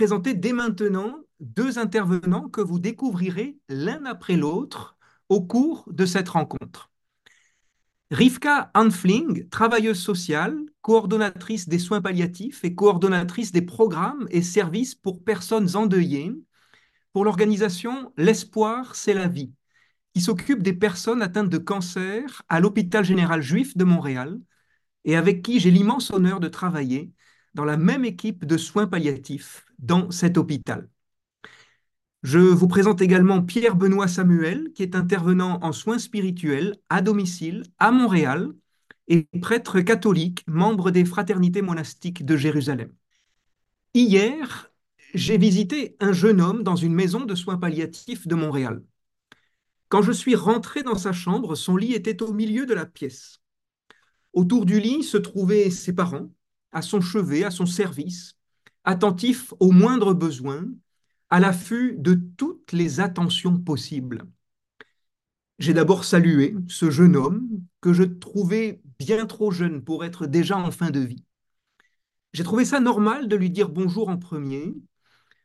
présenter dès maintenant deux intervenants que vous découvrirez l'un après l'autre au cours de cette rencontre. Rivka Hanfling, travailleuse sociale, coordonnatrice des soins palliatifs et coordonnatrice des programmes et services pour personnes endeuillées. Pour l'organisation L'espoir, c'est la vie, qui s'occupe des personnes atteintes de cancer à l'hôpital général juif de Montréal et avec qui j'ai l'immense honneur de travailler dans la même équipe de soins palliatifs dans cet hôpital. Je vous présente également Pierre-Benoît Samuel, qui est intervenant en soins spirituels à domicile à Montréal et prêtre catholique, membre des fraternités monastiques de Jérusalem. Hier, j'ai visité un jeune homme dans une maison de soins palliatifs de Montréal. Quand je suis rentré dans sa chambre, son lit était au milieu de la pièce. Autour du lit se trouvaient ses parents, à son chevet, à son service, attentifs aux moindres besoins, à l'affût de toutes les attentions possibles. J'ai d'abord salué ce jeune homme que je trouvais bien trop jeune pour être déjà en fin de vie. J'ai trouvé ça normal de lui dire bonjour en premier.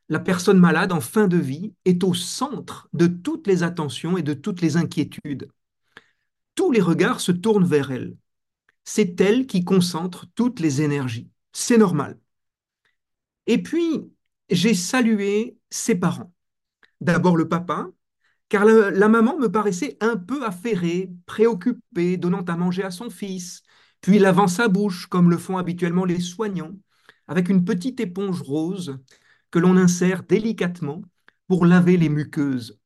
La personne malade en fin de vie est au centre de toutes les attentions et de toutes les inquiétudes. Tous les regards se tournent vers elle c'est elle qui concentre toutes les énergies. C'est normal. Et puis, j'ai salué ses parents. D'abord le papa, car la, maman me paraissait un peu affairée, préoccupée, donnant à manger à son fils, puis lavant sa bouche, comme le font habituellement les soignants, avec une petite éponge rose que l'on insère délicatement pour laver les muqueuses.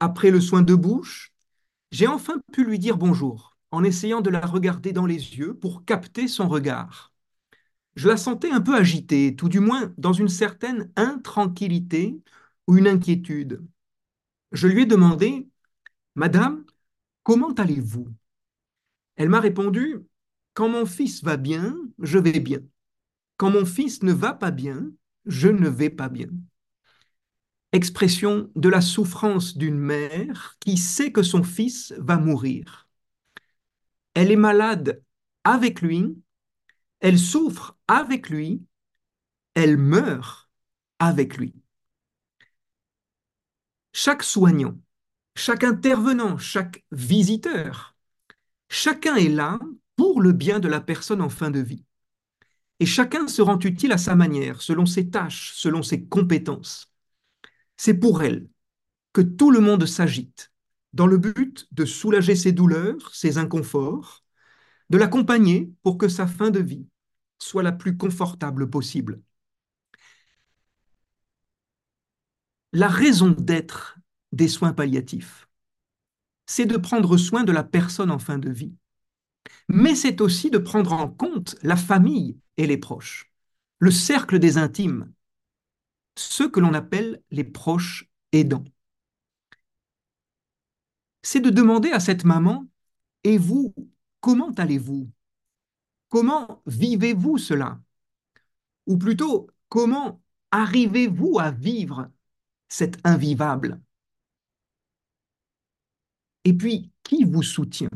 Après le soin de bouche, j'ai enfin pu lui dire bonjour en essayant de la regarder dans les yeux pour capter son regard. Je la sentais un peu agitée, tout du moins dans une certaine intranquillité ou une inquiétude. Je lui ai demandé Madame, comment allez-vous? Elle m'a répondu Quand mon fils va bien, je vais bien. Quand mon fils ne va pas bien, je ne vais pas bien. Expression de la souffrance d'une mère qui sait que son fils va mourir elle est malade avec lui, elle souffre avec lui, elle meurt avec lui. Chaque soignant, chaque intervenant, chaque visiteur, chacun est là pour le bien de la personne en fin de vie. Et chacun se rend utile à sa manière, selon ses tâches, selon ses compétences. C'est pour elle que tout le monde s'agite, dans le but de soulager ses douleurs, ses inconforts, de l'accompagner pour que sa fin de vie soit la plus confortable possible. La raison d'être des soins palliatifs, c'est de prendre soin de la personne en fin de vie, mais c'est aussi de prendre en compte la famille et les proches, le cercle des intimes, ceux que l'on appelle les proches aidants c'est de demander à cette maman, et vous, comment allez-vous? Comment vivez-vous cela? Ou plutôt, comment arrivez-vous à vivre cet invivable? Et puis, qui vous soutient?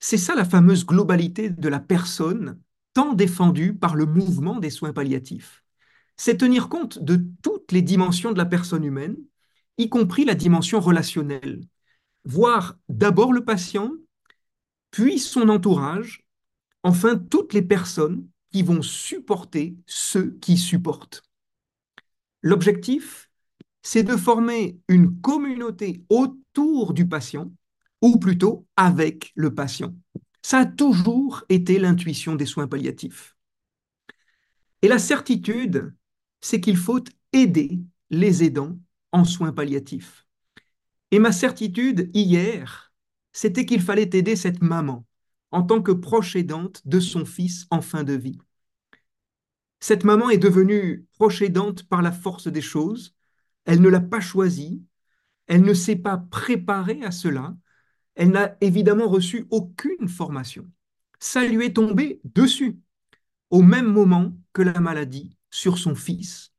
C'est ça la fameuse globalité de la personne tant défendue par le mouvement des soins palliatifs. C'est tenir compte de toutes les dimensions de la personne humaine y compris la dimension relationnelle. Voir d'abord le patient, puis son entourage, enfin toutes les personnes qui vont supporter ceux qui supportent. L'objectif, c'est de former une communauté autour du patient, ou plutôt avec le patient. Ça a toujours été l'intuition des soins palliatifs. Et la certitude, c'est qu'il faut aider les aidants en soins palliatifs. Et ma certitude hier, c'était qu'il fallait aider cette maman en tant que proche aidante de son fils en fin de vie. Cette maman est devenue proche aidante par la force des choses, elle ne l'a pas choisi, elle ne s'est pas préparée à cela, elle n'a évidemment reçu aucune formation. Ça lui est tombé dessus, au même moment que la maladie sur son fils.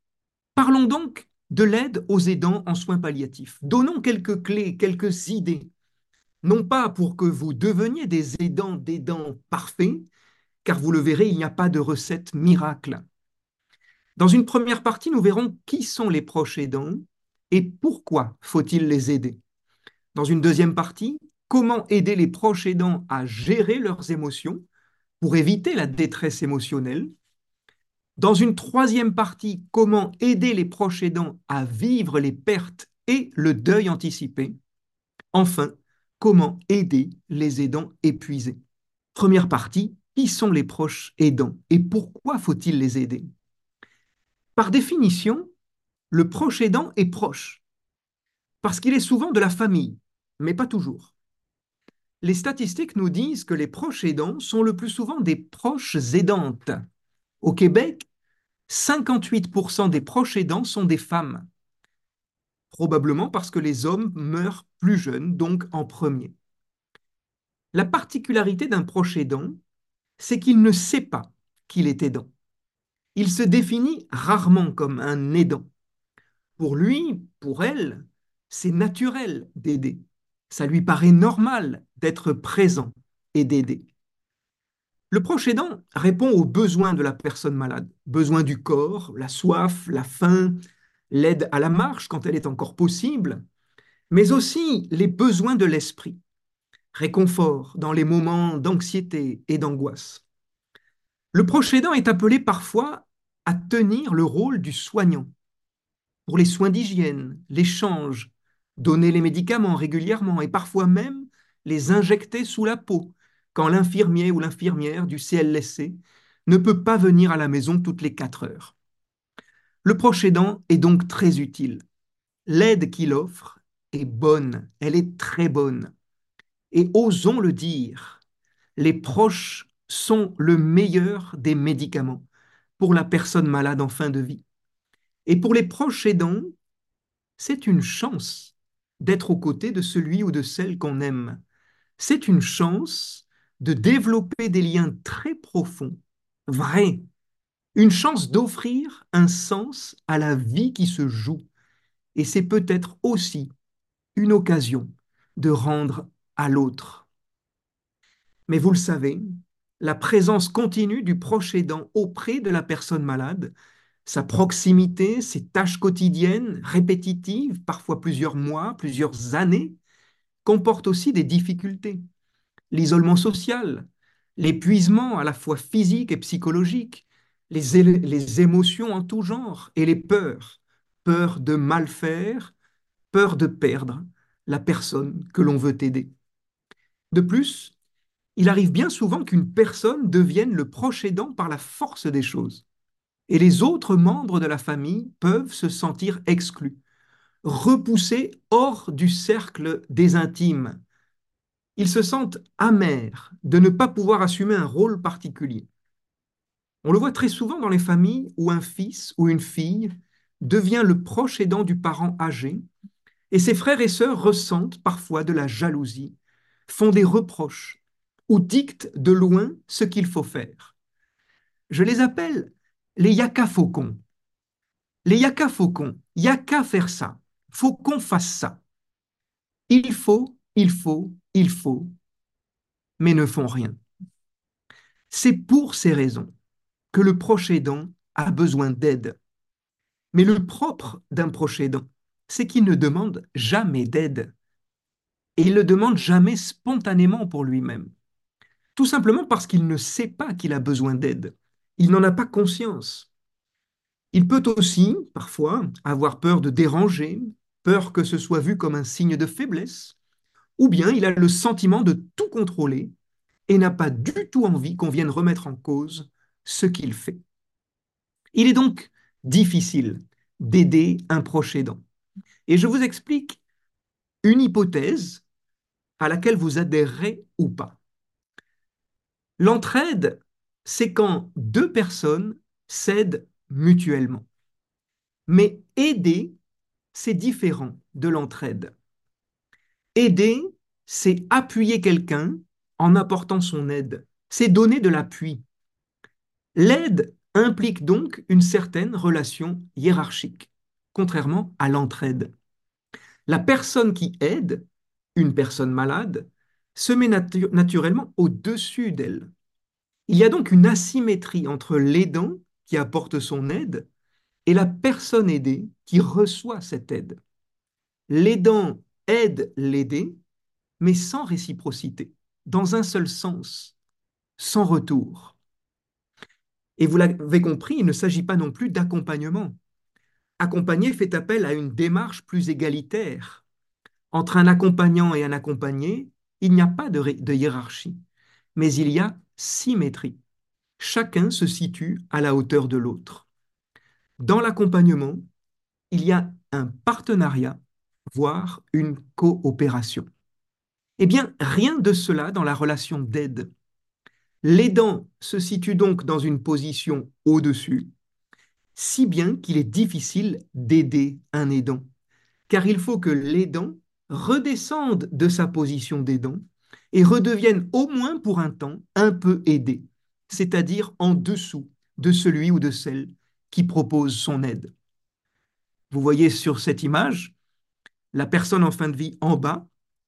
Parlons donc de l'aide aux aidants en soins palliatifs. Donnons quelques clés, quelques idées, non pas pour que vous deveniez des aidants d'aidants parfaits, car vous le verrez, il n'y a pas de recette miracle, Dans une première partie, nous verrons qui sont les proches aidants et pourquoi faut-il les aider. Dans une deuxième partie, comment aider les proches aidants à gérer leurs émotions pour éviter la détresse émotionnelle. Dans une troisième partie, comment aider les proches aidants à vivre les pertes et le deuil anticipé. Enfin, comment aider les aidants épuisés. Première partie, qui sont les proches aidants et pourquoi faut-il les aider? Par définition, le proche aidant est proche, parce qu'il est souvent de la famille, mais pas toujours. Les statistiques nous disent que les proches aidants sont le plus souvent des proches aidantes. Au Québec, 58% des proches aidants sont des femmes, probablement parce que les hommes meurent plus jeunes, donc en premier. La particularité d'un proche aidant, c'est qu'il ne sait pas qu'il est aidant. Il se définit rarement comme un aidant. Pour lui, pour elle, c'est naturel d'aider. Ça lui paraît normal d'être présent et d'aider. Le proche aidant répond aux besoins de la personne malade, besoins du corps, la soif, la faim, l'aide à la marche quand elle est encore possible, mais aussi les besoins de l'esprit, réconfort dans les moments d'anxiété et d'angoisse. Le proche aidant est appelé parfois à tenir le rôle du soignant. Pour les soins d'hygiène, l'échange, donner les médicaments régulièrement et parfois même les injecter sous la peau quand l'infirmier ou l'infirmière du CLSC ne peut pas venir à la maison toutes les quatre heures. Le proche aidant est donc très utile. L'aide qu'il offre est bonne, elle est très bonne. Et osons le dire, les proches sont le meilleur des médicaments pour la personne malade en fin de vie. Et pour les proches aidants, c'est une chance d'être aux côtés de celui ou de celle qu'on aime. C'est une chance de développer des liens très profonds, vrais, une chance d'offrir un sens à la vie qui se joue. Et c'est peut-être aussi une occasion de rendre à l'autre. Mais vous le savez, la présence continue du proche aidant auprès de la personne malade sa proximité, ses tâches quotidiennes, répétitives, parfois plusieurs mois, plusieurs années, comportent aussi des difficultés. L'isolement social, l'épuisement à la fois physique et psychologique, les, émotions en tout genre et les peurs, peur de mal faire, peur de perdre la personne que l'on veut aider. De plus, il arrive bien souvent qu'une personne devienne le proche aidant par la force des choses et les autres membres de la famille peuvent se sentir exclus, repoussés hors du cercle des intimes. Ils se sentent amers de ne pas pouvoir assumer un rôle particulier. On le voit très souvent dans les familles où un fils ou une fille devient le proche aidant du parent âgé, et ses frères et sœurs ressentent parfois de la jalousie, font des reproches ou dictent de loin ce qu'il faut faire. Je les appelle les yaka faucons. Les yaka faucons, yaka faire ça, faut qu'on fasse ça. Il faut, il faut, il faut, mais ne font rien. C'est pour ces raisons que le proche a besoin d'aide. Mais le propre d'un proche c'est qu'il ne demande jamais d'aide. Et il ne demande jamais spontanément pour lui-même. Tout simplement parce qu'il ne sait pas qu'il a besoin d'aide il n'en a pas conscience. Il peut aussi, parfois, avoir peur de déranger, peur que ce soit vu comme un signe de faiblesse, ou bien il a le sentiment de tout contrôler et n'a pas du tout envie qu'on vienne remettre en cause ce qu'il fait. Il est donc difficile d'aider un proche aidant. Et je vous explique une hypothèse à laquelle vous adhérerez ou pas. L'entraide c'est quand deux personnes s'aident mutuellement. Mais aider, c'est différent de l'entraide. Aider, c'est appuyer quelqu'un en apportant son aide. C'est donner de l'appui. L'aide implique donc une certaine relation hiérarchique, contrairement à l'entraide. La personne qui aide, une personne malade, se met naturellement au-dessus d'elle. Il y a donc une asymétrie entre l'aidant qui apporte son aide et la personne aidée qui reçoit cette aide. L'aidant aide l'aidé, mais sans réciprocité, dans un seul sens, sans retour. Et vous l'avez compris, il ne s'agit pas non plus d'accompagnement. Accompagner fait appel à une démarche plus égalitaire. Entre un accompagnant et un accompagné, il n'y a pas de, de hiérarchie, mais il y a symétrie. Chacun se situe à la hauteur de l'autre. Dans l'accompagnement, il y a un partenariat, voire une coopération. Eh bien, rien de cela dans la relation d'aide. L'aidant se situe donc dans une position au-dessus, si bien qu'il est difficile d'aider un aidant, car il faut que l'aidant redescende de sa position d'aidant et redevienne au moins pour un temps un peu aidé, c'est-à-dire en dessous de celui ou de celle qui propose son aide. Vous voyez sur cette image la personne en fin de vie en bas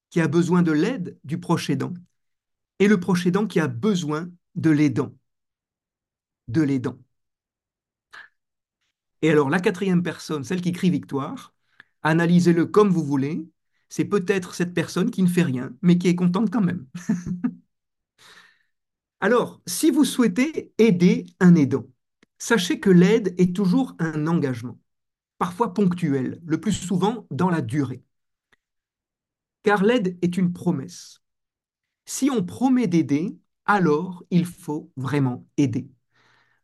qui a besoin de l'aide du proche aidant et le proche aidant qui a besoin de l'aidant. De l'aidant. Et alors la quatrième personne, celle qui crie victoire, analysez-le comme vous voulez, c'est peut-être cette personne qui ne fait rien, mais qui est contente quand même. alors, si vous souhaitez aider un aidant, sachez que l'aide est toujours un engagement, parfois ponctuel, le plus souvent dans la durée. Car l'aide est une promesse. Si on promet d'aider, alors il faut vraiment aider.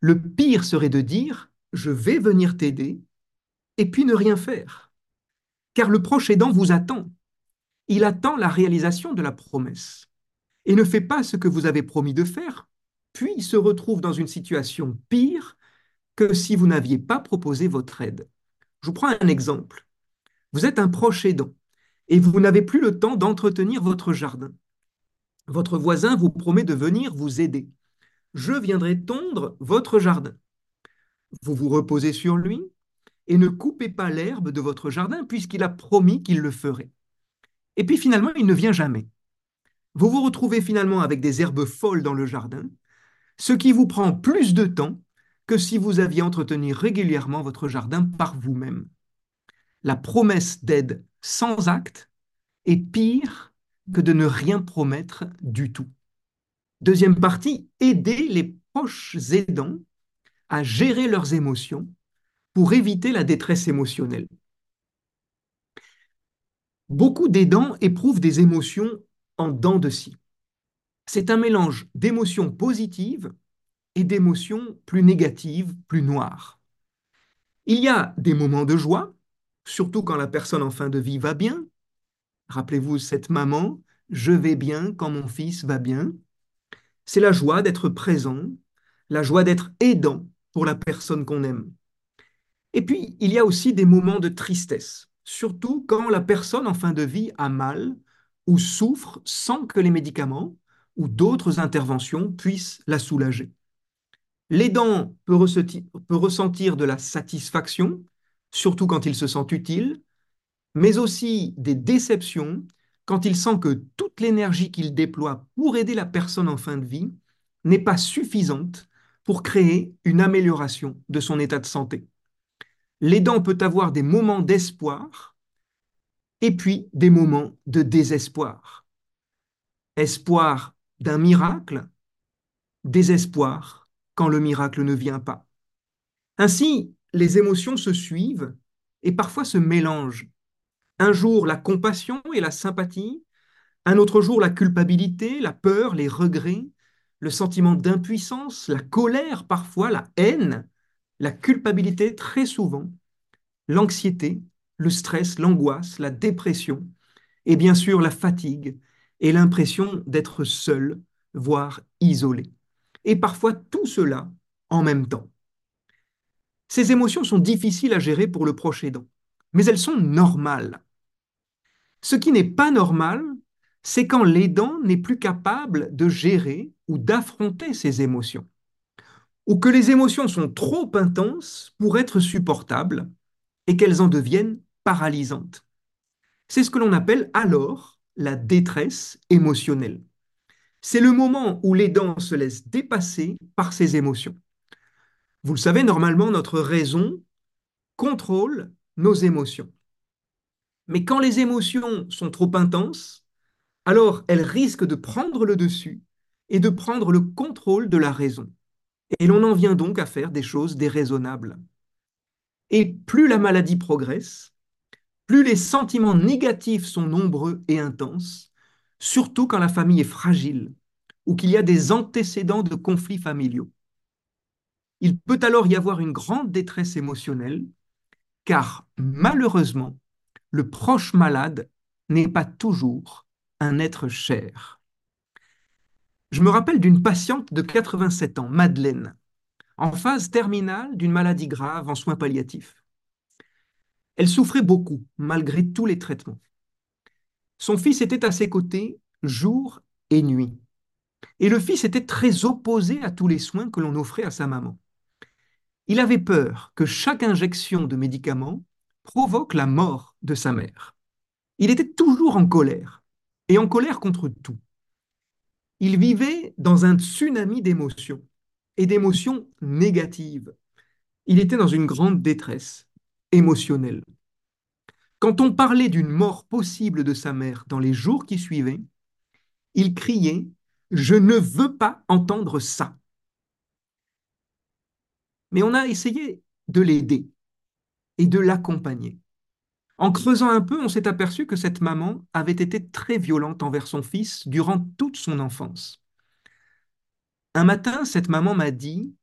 Le pire serait de dire je vais venir t'aider et puis ne rien faire. Car le proche aidant vous attend. Il attend la réalisation de la promesse et ne fait pas ce que vous avez promis de faire, puis se retrouve dans une situation pire que si vous n'aviez pas proposé votre aide. Je vous prends un exemple. Vous êtes un proche aidant et vous n'avez plus le temps d'entretenir votre jardin. Votre voisin vous promet de venir vous aider. Je viendrai tondre votre jardin. Vous vous reposez sur lui et ne coupez pas l'herbe de votre jardin puisqu'il a promis qu'il le ferait. Et puis finalement, il ne vient jamais. Vous vous retrouvez finalement avec des herbes folles dans le jardin, ce qui vous prend plus de temps que si vous aviez entretenu régulièrement votre jardin par vous-même. La promesse d'aide sans acte est pire que de ne rien promettre du tout. Deuxième partie, aider les proches aidants à gérer leurs émotions pour éviter la détresse émotionnelle. Beaucoup d'aidants éprouvent des émotions en dents de scie. C'est un mélange d'émotions positives et d'émotions plus négatives, plus noires. Il y a des moments de joie, surtout quand la personne en fin de vie va bien, Rappelez-vous cette maman, je vais bien quand mon fils va bien. C'est la joie d'être présent, la joie d'être aidant pour la personne qu'on aime. Et puis, il y a aussi des moments de tristesse, surtout quand la personne en fin de vie a mal ou souffre sans que les médicaments ou d'autres interventions puissent la soulager. L'aidant peut, ressentir de la satisfaction, surtout quand il se sent utile, mais aussi des déceptions quand il sent que toute l'énergie qu'il déploie pour aider la personne en fin de vie n'est pas suffisante pour créer une amélioration de son état de santé. L'aidant peut avoir des moments d'espoir et puis des moments de désespoir. Espoir d'un miracle, désespoir quand le miracle ne vient pas. Ainsi, les émotions se suivent et parfois se mélangent un jour la compassion et la sympathie, un autre jour la culpabilité, la peur, les regrets, le sentiment d'impuissance, la colère parfois, la haine, la culpabilité très souvent, l'anxiété, le stress, l'angoisse, la dépression, et bien sûr la fatigue et l'impression d'être seul, voire isolé. Et parfois tout cela en même temps. Ces émotions sont difficiles à gérer pour le proche aidant, mais elles sont normales. Ce qui n'est pas normal, c'est quand l'aidant n'est plus capable de gérer ou d'affronter ses émotions, ou que les émotions sont trop intenses pour être supportables et qu'elles en deviennent paralysantes. C'est ce que l'on appelle alors la détresse émotionnelle. C'est le moment où l'aidant se laisse dépasser par ses émotions. Vous le savez, normalement, notre raison contrôle nos émotions. Mais quand les émotions sont trop intenses, alors elles risquent de prendre le dessus et de prendre le contrôle de la raison. Et l'on en vient donc à faire des choses déraisonnables. Et plus la maladie progresse, plus les sentiments négatifs sont nombreux et intenses, surtout quand la famille est fragile ou qu'il y a des antécédents de conflits familiaux. Il peut alors y avoir une grande détresse émotionnelle, car malheureusement, le proche malade n'est pas toujours un être cher. Je me rappelle d'une patiente de 87 ans, Madeleine, en phase terminale d'une maladie grave en soins palliatifs. Elle souffrait beaucoup, malgré tous les traitements. Son fils était à ses côtés jour et nuit. Et le fils était très opposé à tous les soins que l'on offrait à sa maman. Il avait peur que chaque injection de médicaments provoque la mort de sa mère. Il était toujours en colère, et en colère contre tout. Il vivait dans un tsunami d'émotions, et d'émotions négatives. Il était dans une grande détresse émotionnelle. Quand on parlait d'une mort possible de sa mère dans les jours qui suivaient, il criait ⁇ Je ne veux pas entendre ça !⁇ Mais on a essayé de l'aider et de l'accompagner. En creusant un peu, on s'est aperçu que cette maman avait été très violente envers son fils durant toute son enfance. Un matin, cette maman m'a dit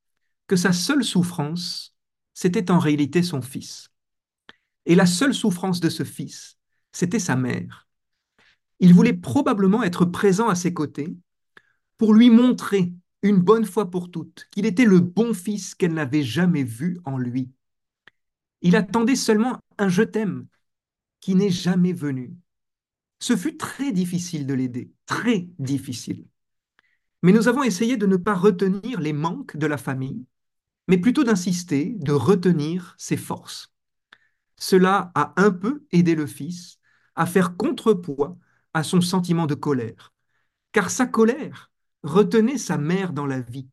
que sa seule souffrance, c'était en réalité son fils. Et la seule souffrance de ce fils, c'était sa mère. Il voulait probablement être présent à ses côtés pour lui montrer une bonne fois pour toutes qu'il était le bon fils qu'elle n'avait jamais vu en lui. Il attendait seulement un je t'aime qui n'est jamais venu. Ce fut très difficile de l'aider, très difficile. Mais nous avons essayé de ne pas retenir les manques de la famille, mais plutôt d'insister, de retenir ses forces. Cela a un peu aidé le fils à faire contrepoids à son sentiment de colère, car sa colère retenait sa mère dans la vie.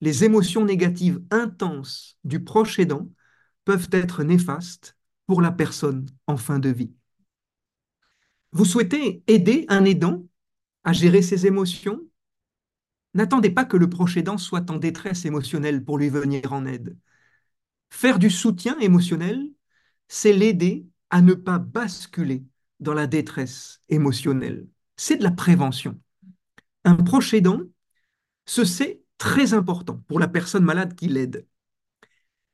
Les émotions négatives intenses du proche aidant peuvent être néfastes pour la personne en fin de vie. Vous souhaitez aider un aidant à gérer ses émotions? N'attendez pas que le proche aidant soit en détresse émotionnelle pour lui venir en aide. Faire du soutien émotionnel, c'est l'aider à ne pas basculer dans la détresse émotionnelle. C'est de la prévention. Un proche aidant, ce c'est très important pour la personne malade qui l'aide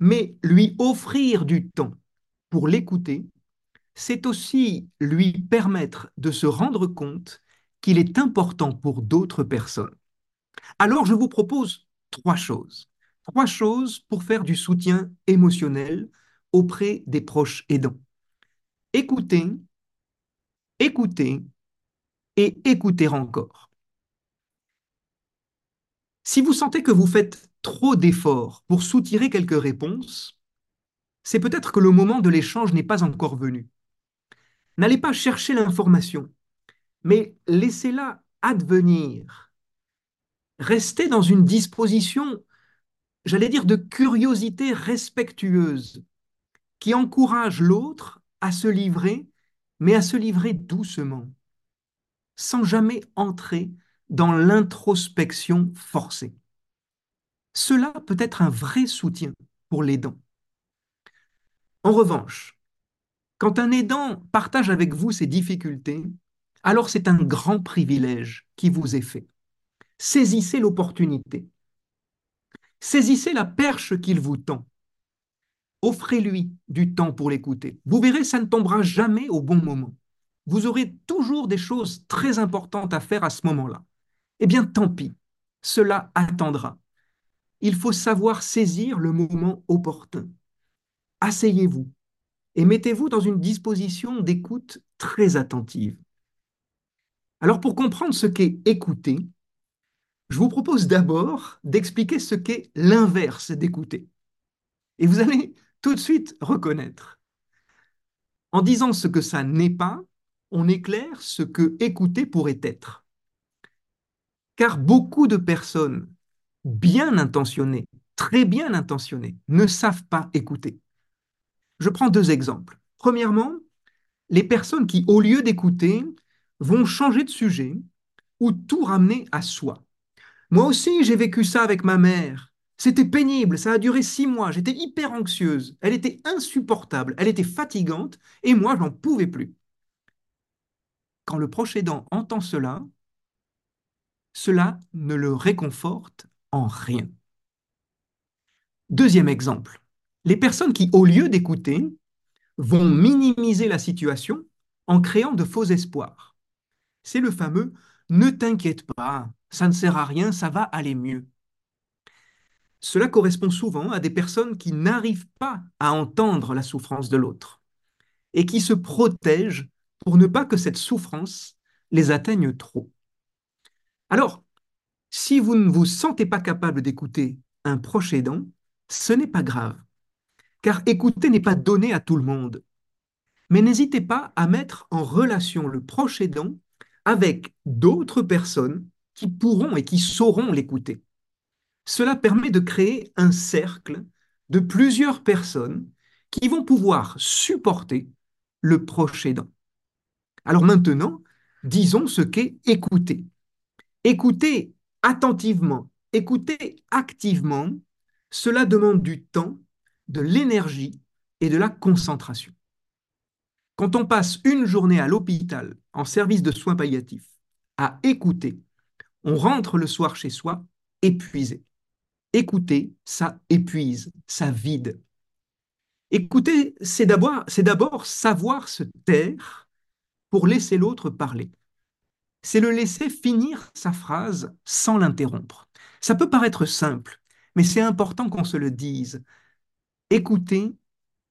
mais lui offrir du temps pour l'écouter, c'est aussi lui permettre de se rendre compte qu'il est important pour d'autres personnes. Alors je vous propose trois choses. Trois choses pour faire du soutien émotionnel auprès des proches aidants. Écouter, écouter et écouter encore. Si vous sentez que vous faites trop d'efforts pour soutirer quelques réponses, c'est peut-être que le moment de l'échange n'est pas encore venu. N'allez pas chercher l'information, mais laissez-la advenir. Restez dans une disposition, j'allais dire, de curiosité respectueuse, qui encourage l'autre à se livrer, mais à se livrer doucement, sans jamais entrer dans l'introspection forcée. Cela peut être un vrai soutien pour l'aidant. En revanche, quand un aidant partage avec vous ses difficultés, alors c'est un grand privilège qui vous est fait. Saisissez l'opportunité. Saisissez la perche qu'il vous tend. Offrez-lui du temps pour l'écouter. Vous verrez, ça ne tombera jamais au bon moment. Vous aurez toujours des choses très importantes à faire à ce moment-là. Eh bien, tant pis, cela attendra il faut savoir saisir le moment opportun. Asseyez-vous et mettez-vous dans une disposition d'écoute très attentive. Alors pour comprendre ce qu'est écouter, je vous propose d'abord d'expliquer ce qu'est l'inverse d'écouter. Et vous allez tout de suite reconnaître. En disant ce que ça n'est pas, on éclaire ce que écouter pourrait être. Car beaucoup de personnes bien intentionnés, très bien intentionnés, ne savent pas écouter. Je prends deux exemples. Premièrement, les personnes qui, au lieu d'écouter, vont changer de sujet ou tout ramener à soi. Moi aussi, j'ai vécu ça avec ma mère. C'était pénible, ça a duré six mois, j'étais hyper anxieuse, elle était insupportable, elle était fatigante, et moi, j'en pouvais plus. Quand le proche aidant entend cela, cela ne le réconforte en rien. Deuxième exemple, les personnes qui, au lieu d'écouter, vont minimiser la situation en créant de faux espoirs. C'est le fameux ne t'inquiète pas, ça ne sert à rien, ça va aller mieux. Cela correspond souvent à des personnes qui n'arrivent pas à entendre la souffrance de l'autre et qui se protègent pour ne pas que cette souffrance les atteigne trop. Alors, si vous ne vous sentez pas capable d'écouter un proche aidant, ce n'est pas grave, car écouter n'est pas donné à tout le monde. Mais n'hésitez pas à mettre en relation le proche aidant avec d'autres personnes qui pourront et qui sauront l'écouter. Cela permet de créer un cercle de plusieurs personnes qui vont pouvoir supporter le proche. Alors maintenant, disons ce qu'est écouter. Écouter attentivement, écouter activement, cela demande du temps, de l'énergie et de la concentration. Quand on passe une journée à l'hôpital en service de soins palliatifs à écouter, on rentre le soir chez soi épuisé. Écouter, ça épuise, ça vide. Écouter, c'est d'abord, c'est d'abord savoir se taire pour laisser l'autre parler. C'est le laisser finir sa phrase sans l'interrompre. Ça peut paraître simple, mais c'est important qu'on se le dise. Écouter,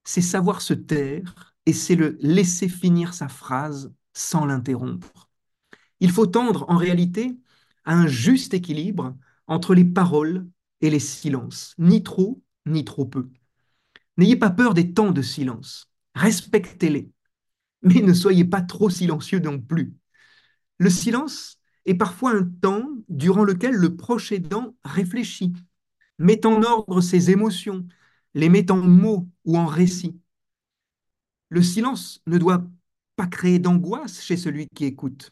c'est savoir se taire et c'est le laisser finir sa phrase sans l'interrompre. Il faut tendre en réalité à un juste équilibre entre les paroles et les silences, ni trop, ni trop peu. N'ayez pas peur des temps de silence, respectez-les, mais ne soyez pas trop silencieux non plus. Le silence est parfois un temps durant lequel le proche aidant réfléchit, met en ordre ses émotions, les met en mots ou en récits. Le silence ne doit pas créer d'angoisse chez celui qui écoute,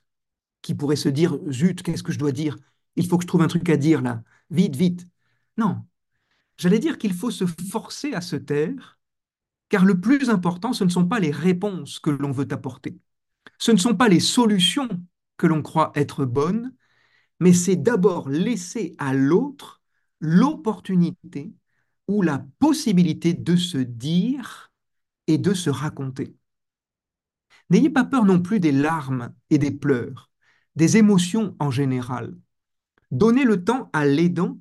qui pourrait se dire Zut, qu'est-ce que je dois dire? Il faut que je trouve un truc à dire là, vite, vite. Non, j'allais dire qu'il faut se forcer à se taire, car le plus important, ce ne sont pas les réponses que l'on veut apporter, ce ne sont pas les solutions que l'on croit être bonnes, mais c'est d'abord laisser à l'autre l'opportunité ou la possibilité de se dire et de se raconter. N'ayez pas peur non plus des larmes et des pleurs, des émotions en général. Donnez le temps à l'aidant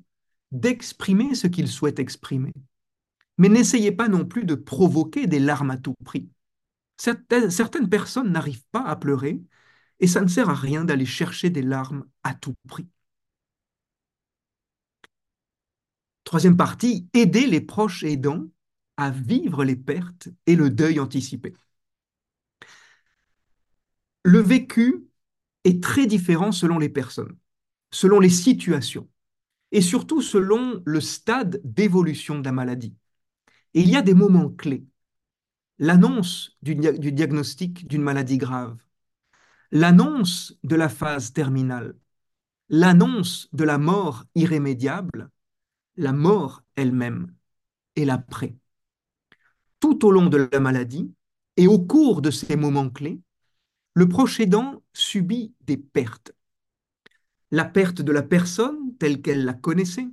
d'exprimer ce qu'il souhaite exprimer. Mais n'essayez pas non plus de provoquer des larmes à tout prix. Certaines, personnes n'arrivent pas à pleurer et ça ne sert à rien d'aller chercher des larmes à tout prix. Troisième partie, aider les proches aidants à vivre les pertes et le deuil anticipé. Le vécu est très différent selon les personnes, selon les situations et surtout selon le stade d'évolution de la maladie. Il y a des moments clés. L'annonce du, diagnostic d'une maladie grave, l'annonce de la phase terminale, l'annonce de la mort irrémédiable la mort elle-même et l'après. Tout au long de la maladie et au cours de ces moments clés, le proche subit des pertes. La perte de la personne telle qu'elle la connaissait.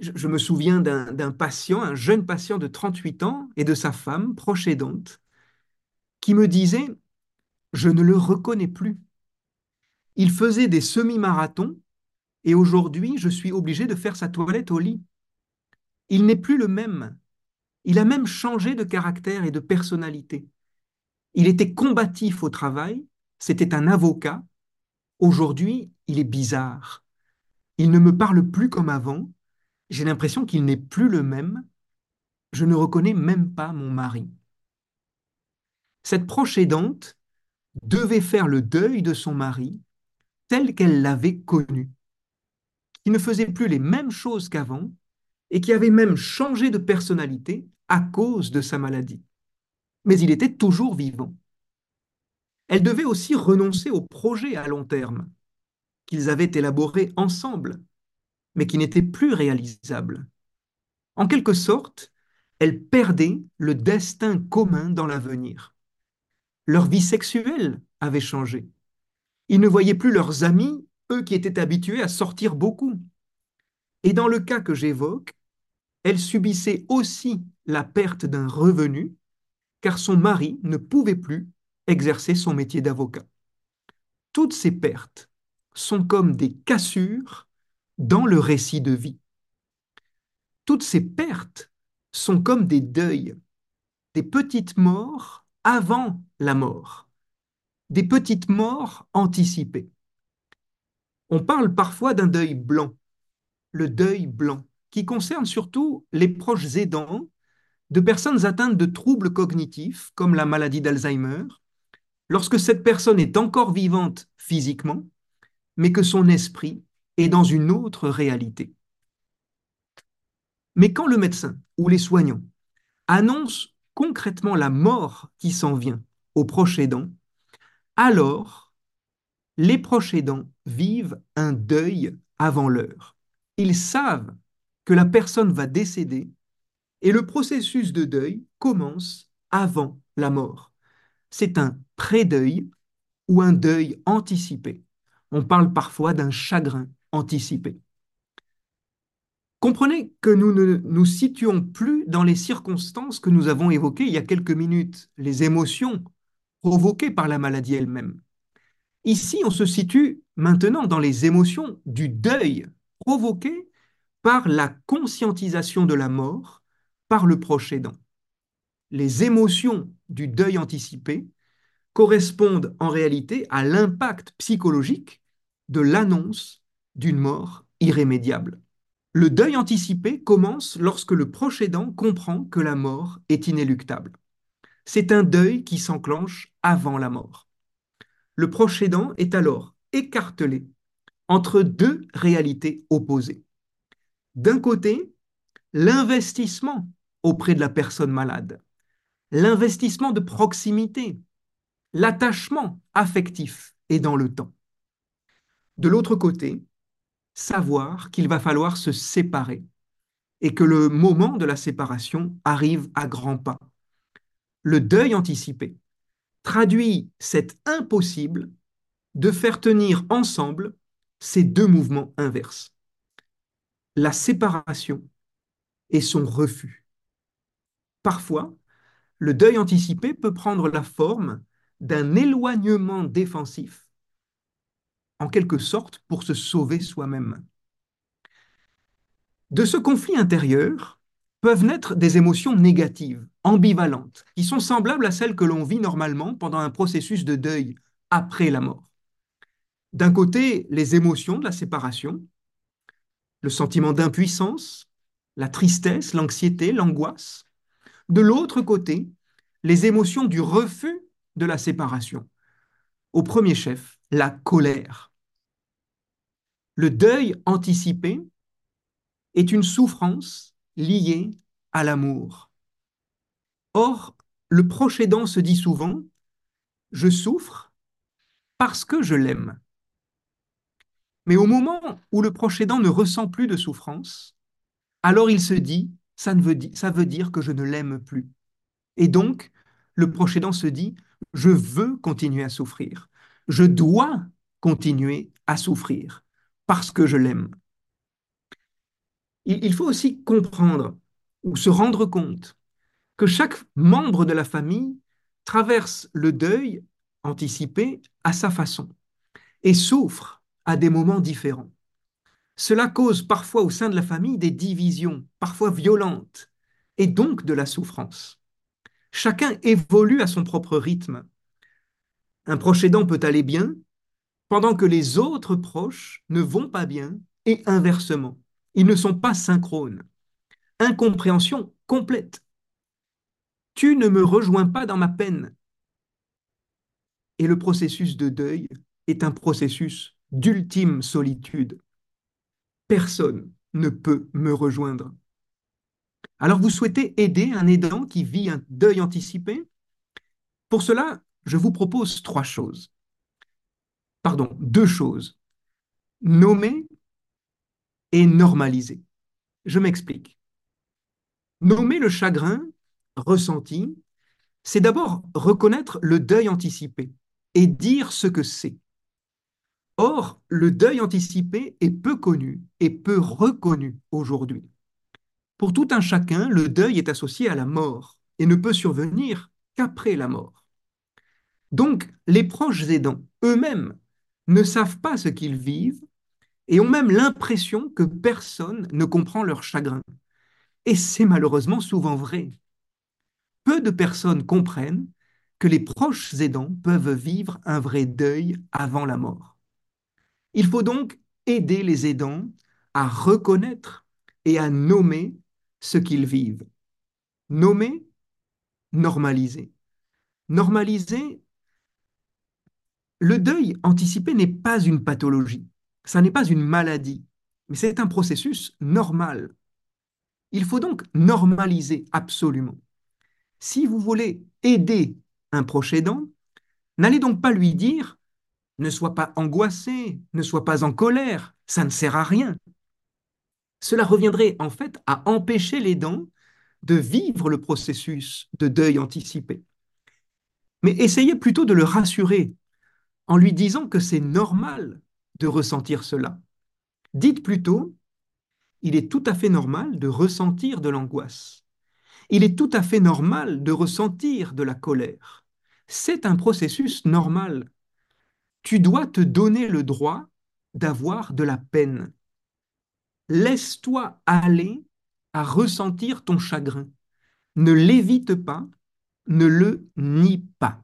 Je, me souviens d'un patient, un jeune patient de 38 ans et de sa femme, proche aidante, qui me disait Je ne le reconnais plus. Il faisait des semi-marathons et aujourd'hui, je suis obligé de faire sa toilette au lit. Il n'est plus le même. Il a même changé de caractère et de personnalité. Il était combatif au travail, c'était un avocat. Aujourd'hui, il est bizarre. Il ne me parle plus comme avant. J'ai l'impression qu'il n'est plus le même. Je ne reconnais même pas mon mari. Cette proche aidante devait faire le deuil de son mari tel qu'elle l'avait connu qui ne faisait plus les mêmes choses qu'avant et qui avait même changé de personnalité à cause de sa maladie. mais il était toujours vivant. Elle devait aussi renoncer au projet à long terme qu'ils avaient élaboré ensemble, mais qui n'était plus réalisable. En quelque sorte, elle perdait le destin commun dans l'avenir. Leur vie sexuelle avait changé. Ils ne voyaient plus leurs amis, eux qui étaient habitués à sortir beaucoup. Et dans le cas que j'évoque, elle subissait aussi la perte d'un revenu, car son mari ne pouvait plus exercer son métier d'avocat. Toutes ces pertes sont comme des cassures dans le récit de vie. Toutes ces pertes sont comme des deuils, des petites morts avant la mort, des petites morts anticipées. On parle parfois d'un deuil blanc, le deuil blanc, qui concerne surtout les proches aidants de personnes atteintes de troubles cognitifs comme la maladie d'Alzheimer, lorsque cette personne est encore vivante physiquement, mais que son esprit est dans une autre réalité. Mais quand le médecin ou les soignants annoncent concrètement la mort qui s'en vient aux proches aidants, alors les proches aidants vivent un deuil avant l'heure. Ils savent que la personne va décéder et le processus de deuil commence avant la mort. C'est un pré-deuil ou un deuil anticipé. On parle parfois d'un chagrin anticipé. Comprenez que nous ne nous situons plus dans les circonstances que nous avons évoquées il y a quelques minutes, les émotions provoquées par la maladie elle-même. Ici, on se situe maintenant dans les émotions du deuil provoqué par la conscientisation de la mort par le proche aidant. Les émotions du deuil anticipé correspondent en réalité à l'impact psychologique de l'annonce d'une mort irrémédiable. Le deuil anticipé commence lorsque le proche aidant comprend que la mort est inéluctable. C'est un deuil qui s'enclenche avant la mort. Le proche aidant est alors écartelé entre deux réalités opposées. D'un côté, l'investissement auprès de la personne malade, l'investissement de proximité, l'attachement affectif est dans le temps. De l'autre côté, savoir qu'il va falloir se séparer et que le moment de la séparation arrive à grands pas. Le deuil anticipé traduit cet impossible de faire tenir ensemble ces deux mouvements inverses. La séparation et son refus. Parfois, le deuil anticipé peut prendre la forme d'un éloignement défensif en quelque sorte pour se sauver soi-même. De ce conflit intérieur peuvent naître des émotions négatives, ambivalentes, qui sont semblables à celles que l'on vit normalement pendant un processus de deuil après la mort. D'un côté, les émotions de la séparation, le sentiment d'impuissance, la tristesse, l'anxiété, l'angoisse. De l'autre côté, les émotions du refus la séparation. Au premier chef, la colère, le deuil anticipé est une souffrance liée à l'amour. Or, le proche se dit souvent, je souffre parce que je l'aime. Mais au moment où le proche ne ressent plus de souffrance, alors il se dit, ça, veut, dire que je ne l'aime plus. Et donc, le proche se dit, je veux continuer à souffrir, je dois continuer à souffrir parce que je l'aime. Il faut aussi comprendre ou se rendre compte que chaque membre de la famille traverse le deuil anticipé à sa façon et souffre à des moments différents. Cela cause parfois au sein de la famille des divisions, parfois violentes, et donc de la souffrance. Chacun évolue à son propre rythme. Un proche aidant peut aller bien, pendant que les autres proches ne vont pas bien et inversement. Ils ne sont pas synchrones. Incompréhension complète. Tu ne me rejoins pas dans ma peine. Et le processus de deuil est un processus d'ultime solitude. Personne ne peut me rejoindre. Alors vous souhaitez aider un aidant qui vit un deuil anticipé? Pour cela, je vous propose trois choses. Pardon, deux choses. Nommer et normaliser. Je m'explique. Nommer le chagrin ressenti, c'est d'abord reconnaître le deuil anticipé et dire ce que c'est. Or, le deuil anticipé est peu connu et peu reconnu aujourd'hui. Pour tout un chacun, le deuil est associé à la mort et ne peut survenir qu'après la mort. Donc, les proches aidants eux-mêmes ne savent pas ce qu'ils vivent et ont même l'impression que personne ne comprend leur chagrin. Et c'est malheureusement souvent vrai. Peu de personnes comprennent que les proches aidants peuvent vivre un vrai deuil avant la mort. Il faut donc aider les aidants à reconnaître et à nommer ce qu'ils vivent. Nommer, normaliser. Normaliser, le deuil anticipé n'est pas une pathologie, ça n'est pas une maladie, mais c'est un processus normal. Il faut donc normaliser absolument. Si vous voulez aider un proche n'allez donc pas lui dire ne sois pas angoissé, ne sois pas en colère, ça ne sert à rien. Cela reviendrait en fait à empêcher l'aidant de vivre le processus de deuil anticipé. Mais essayez plutôt de le rassurer en lui disant que c'est normal de ressentir cela. Dites plutôt, il est tout à fait normal de ressentir de l'angoisse. Il est tout à fait normal de ressentir de la colère. C'est un processus normal. Tu dois te donner le droit d'avoir de la peine. Laisse-toi aller à ressentir ton chagrin. Ne l'évite pas, ne le nie pas.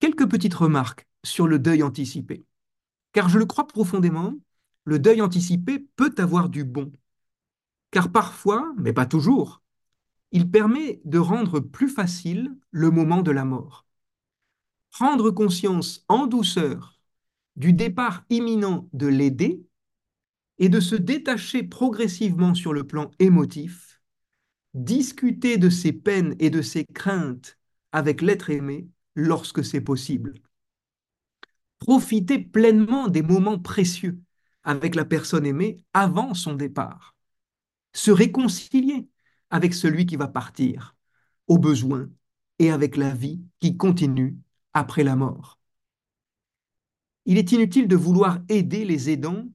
Quelques petites remarques sur le deuil anticipé. Car je le crois profondément, le deuil anticipé peut avoir du bon. Car parfois, mais pas toujours, il permet de rendre plus facile le moment de la mort. Prendre conscience en douceur du départ imminent de l'aider et de se détacher progressivement sur le plan émotif, discuter de ses peines et de ses craintes avec l'être aimé lorsque c'est possible. Profiter pleinement des moments précieux avec la personne aimée avant son départ. Se réconcilier avec celui qui va partir, au besoin, et avec la vie qui continue après la mort. Il est inutile de vouloir aider les aidants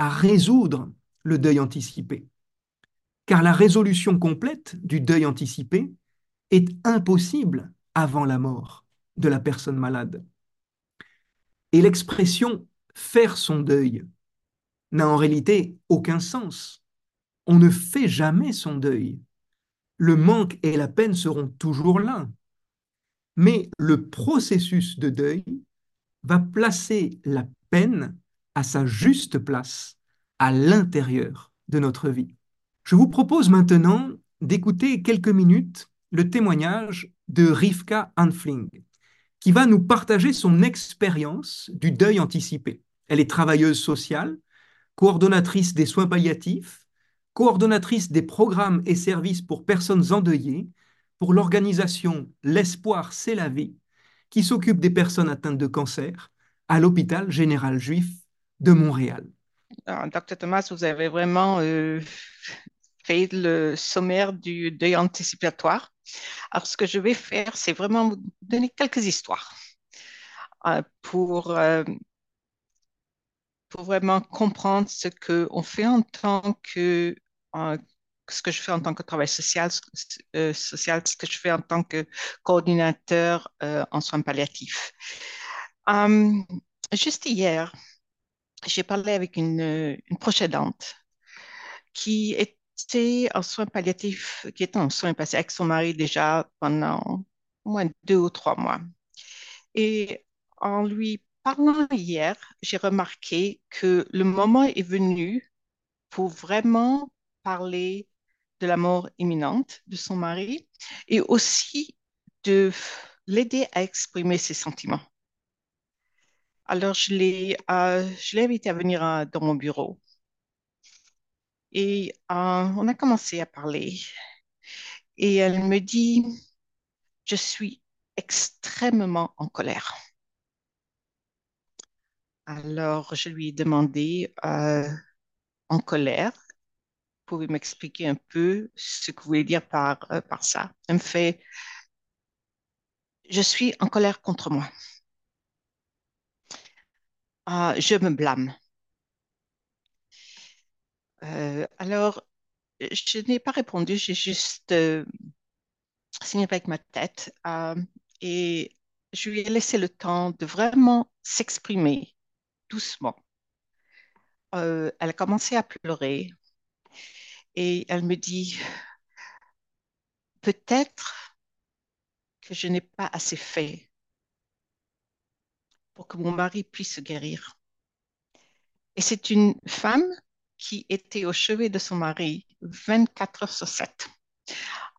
à résoudre le deuil anticipé, car la résolution complète du deuil anticipé est impossible avant la mort de la personne malade. Et l'expression faire son deuil n'a en réalité aucun sens. On ne fait jamais son deuil. Le manque et la peine seront toujours là. Mais le processus de deuil va placer la peine à sa juste place à l'intérieur de notre vie. Je vous propose maintenant d'écouter quelques minutes le témoignage de Rivka Hanfling, qui va nous partager son expérience du deuil anticipé. Elle est travailleuse sociale, coordonnatrice des soins palliatifs, coordonnatrice des programmes et services pour personnes endeuillées pour l'organisation L'Espoir, c'est la vie, qui s'occupe des personnes atteintes de cancer à l'hôpital général juif de Montréal. Docteur Thomas, vous avez vraiment euh, fait le sommaire du deuil anticipatoire. Alors, ce que je vais faire, c'est vraiment vous donner quelques histoires euh, pour, euh, pour vraiment comprendre ce qu'on fait en tant que ce que je fais en tant que travail social, social, ce que je fais en tant que coordinateur en soins palliatifs. juste hier, j'ai parlé avec une, une proche aidante qui était en soins palliatifs, qui était en soins passés avec son mari déjà pendant au moins deux ou trois mois. Et en lui parlant hier, j'ai remarqué que le moment est venu pour vraiment parler de la mort imminente de son mari et aussi de l'aider à exprimer ses sentiments. Alors, je l'ai, euh, invité à venir euh, dans mon bureau. Et euh, on a commencé à parler. Et elle me dit, je suis extrêmement en colère. Alors, je lui ai demandé, euh, en colère, pouvez m'expliquer un peu ce que vous voulez dire par, par ça? Elle me fait, je suis en colère contre moi. Ah, je me blâme. Euh, alors, je n'ai pas répondu, j'ai juste euh, signé avec ma tête euh, et je lui ai laissé le temps de vraiment s'exprimer doucement. Elle a commencé à pleurer et elle me dit, peut-être que je n'ai pas assez fait pour que mon mari puisse se guérir. Et c'est une femme qui était au chevet de son mari 24 heures sur 7.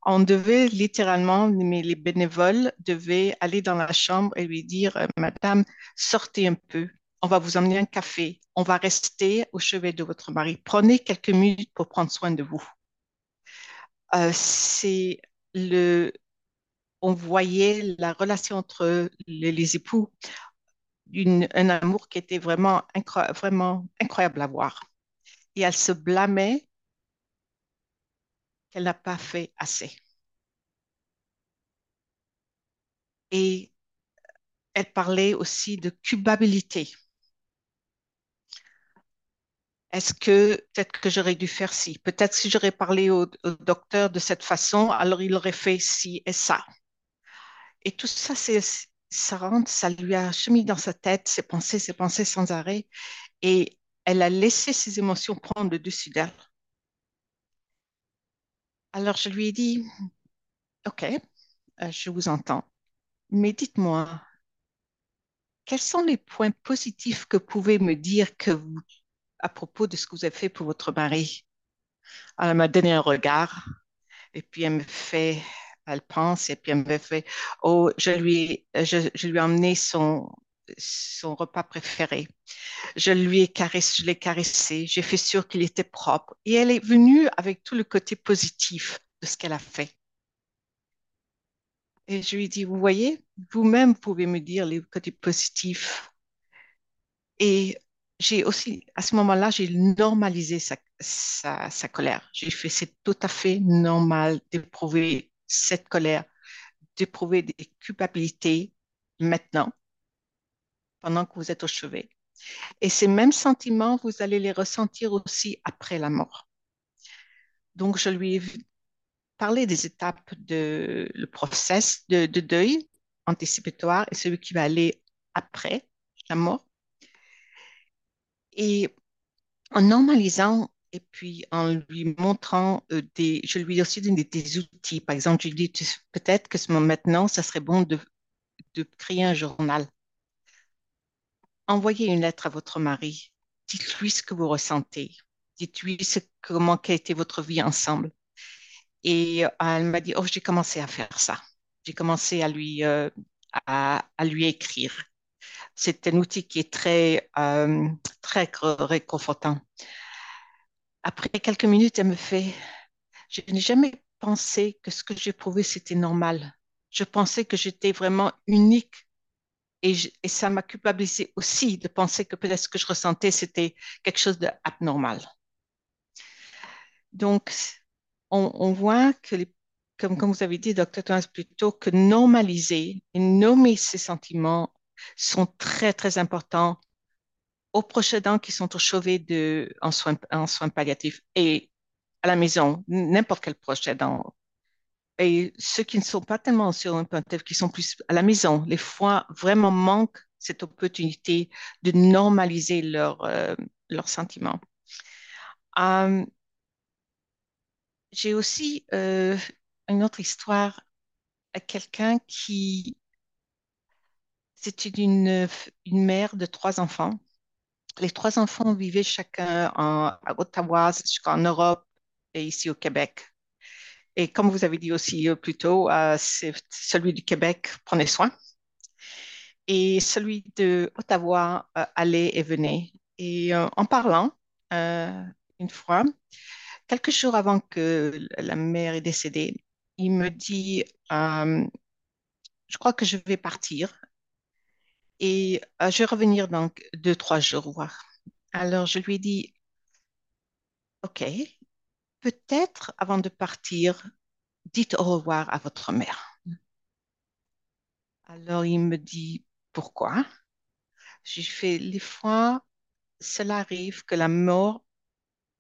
On devait littéralement, mais les bénévoles devaient aller dans la chambre et lui dire, euh, Madame, sortez un peu, on va vous emmener un café, on va rester au chevet de votre mari. Prenez quelques minutes pour prendre soin de vous. Euh, c'est le, on voyait la relation entre les, les époux, une, un amour qui était vraiment, incro vraiment incroyable à voir. Et elle se blâmait qu'elle n'a pas fait assez. Et elle parlait aussi de culpabilité. Est-ce que peut-être que j'aurais dû faire ci? Peut-être si j'aurais parlé au, au, docteur de cette façon, alors il aurait fait ci et ça. Et tout ça, c'est, ça rentre, ça lui a chemin dans sa tête, ses pensées, ses pensées sans arrêt. Et elle a laissé ses émotions prendre le dessus d'elle. Alors je lui ai dit, OK, euh, je vous entends, mais dites-moi, quels sont les points positifs que vous pouvez me dire que vous, à propos de ce que vous avez fait pour votre mari? Elle m'a donné un regard et puis elle me fait, elle pense et puis elle me fait, oh, je lui, je, lui ai emmené son, repas préféré. Je lui ai caressé, je l'ai caressé, j'ai fait sûr qu'il était propre. Et elle est venue avec tout le côté positif de ce qu'elle a fait. Et je lui ai dit, vous voyez, vous-même pouvez me dire les côtés positifs. Et j'ai aussi, à ce moment-là, j'ai normalisé sa colère. J'ai fait, c'est tout à fait normal d'éprouver cette colère, d'éprouver des culpabilités maintenant pendant que vous êtes au chevet. Et ces mêmes sentiments, vous allez les ressentir aussi après la mort. Donc, je lui ai parlé des étapes de le process de, de deuil anticipatoire et celui qui va aller après la mort. Et en normalisant et puis en lui montrant euh, des, je lui aussi donné des, outils. Par exemple, je lui dit peut-être que maintenant, ça serait bon de, de créer un journal envoyez une lettre à votre mari. Dites-lui ce que vous ressentez. Dites-lui comment a été votre vie ensemble. Et euh, elle m'a dit, oh, j'ai commencé à faire ça. J'ai commencé à lui, euh, à, lui écrire. C'est un outil qui est très, très réconfortant. Après quelques minutes, elle me fait, je n'ai jamais pensé que ce que j'ai prouvé, c'était normal. Je pensais que j'étais vraiment unique et, ça m'a culpabilisé aussi de penser que peut-être ce que je ressentais, c'était quelque chose d'abnormal. Donc, on, voit que, comme vous avez dit, docteur Thomas, plutôt que normaliser et nommer ces sentiments sont très, très importants aux proches aidants qui sont au chevet en, soins, en soins palliatifs et à la maison, n'importe quel proche aidant et ceux qui ne sont pas tellement sur un Pantef, qui sont plus à la maison, les fois vraiment manquent cette opportunité de normaliser leurs euh, leurs sentiments. Euh, J'ai aussi euh, une autre histoire à quelqu'un qui, c'était une, une mère de trois enfants. Les trois enfants vivaient chacun en, à Ottawa, en Europe et ici au Québec. Et comme vous avez dit aussi euh, plus tôt, euh, celui du Québec prenait soin. Et celui de Ottawa euh, allait et venait. Et en parlant, une fois, quelques jours avant que la mère est décédée, il me dit, je crois que je vais partir et euh, je vais revenir dans deux, trois jours. Alors, je lui ai dit, OK, peut-être avant de partir, dites au revoir à votre mère. Alors, il me dit, pourquoi? J'ai fait, les fois, cela arrive que la mort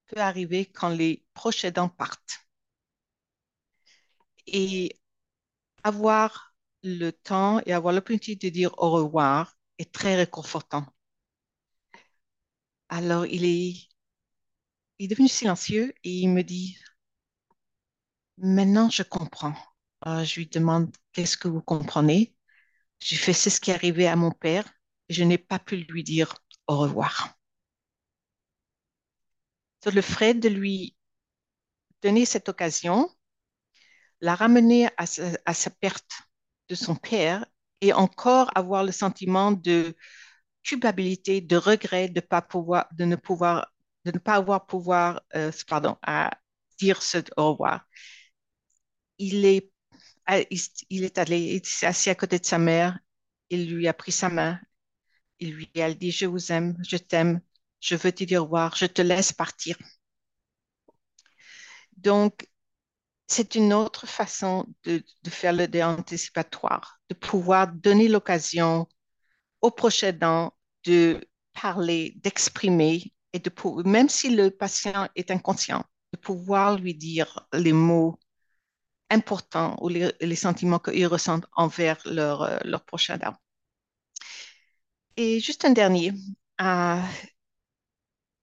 peut arriver quand les proches aidants partent. Et avoir le temps et avoir l'opportunité de dire au revoir est très réconfortant. Alors, il est, devenu silencieux et il me dit, maintenant je comprends. Alors, je lui demande, qu'est-ce que vous comprenez? J'ai fait, c'est ce qui est arrivé à mon père. Je n'ai pas pu lui dire au revoir. So, le fait de lui donner cette occasion l'a sa, à sa perte de son père et encore avoir le sentiment de culpabilité, de regret de pas pouvoir, de ne pouvoir, de ne pas avoir pouvoir, euh, pardon, à dire ce au revoir. Il est, il est allé, il s'est assis à côté de sa mère, il lui a pris sa main, il lui a dit je vous aime, je t'aime, je veux te dire au revoir, je te laisse partir. Donc, c'est une autre façon de, faire le dé anticipatoire, de pouvoir donner l'occasion au proche aidant de parler, d'exprimer et même si le patient est inconscient, de pouvoir lui dire les mots importants ou les, sentiments qu'ils ressentent envers leur, euh, leur proche aidant. Et juste un dernier, euh,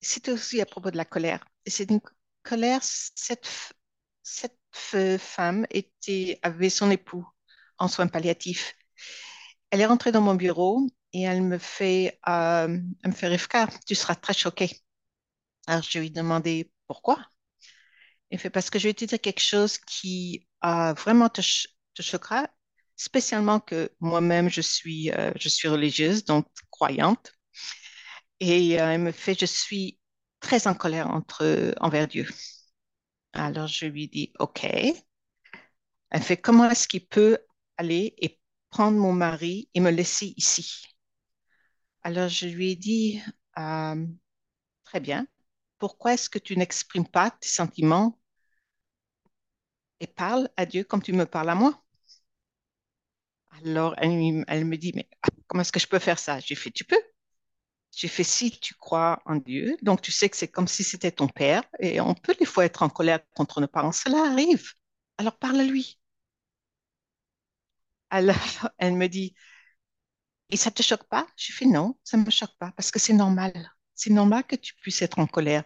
c'est aussi à propos de la colère. C'est une colère, cette femme était, avait son époux en soins palliatifs. Elle est rentrée dans mon bureau et elle me fait, euh, elle me fait Rivka, tu seras très choquée. Alors je lui ai demandé pourquoi. Elle fait parce que je vais te dire quelque chose qui euh, vraiment te, te, choquera, spécialement que moi-même je suis, euh, religieuse, donc croyante. Et euh, elle me fait, je suis très en colère envers Dieu. Alors je lui dis, OK. Elle fait, comment est-ce qu'il peut aller et prendre mon mari et me laisser ici? Alors je lui ai dit, euh, très bien, pourquoi est-ce que tu n'exprimes pas tes sentiments et parles à Dieu comme tu me parles à moi? Alors elle, elle me dit, mais comment est-ce que je peux faire ça? J'ai fait, tu peux. J'ai fait, si tu crois en Dieu, donc tu sais que c'est comme si c'était ton père, et on peut des fois être en colère contre nos parents, cela arrive. Alors parle-lui. Alors elle me dit, et ça te choque pas? J'ai fait non, ça me choque pas parce que c'est normal. C'est normal que tu puisses être en colère.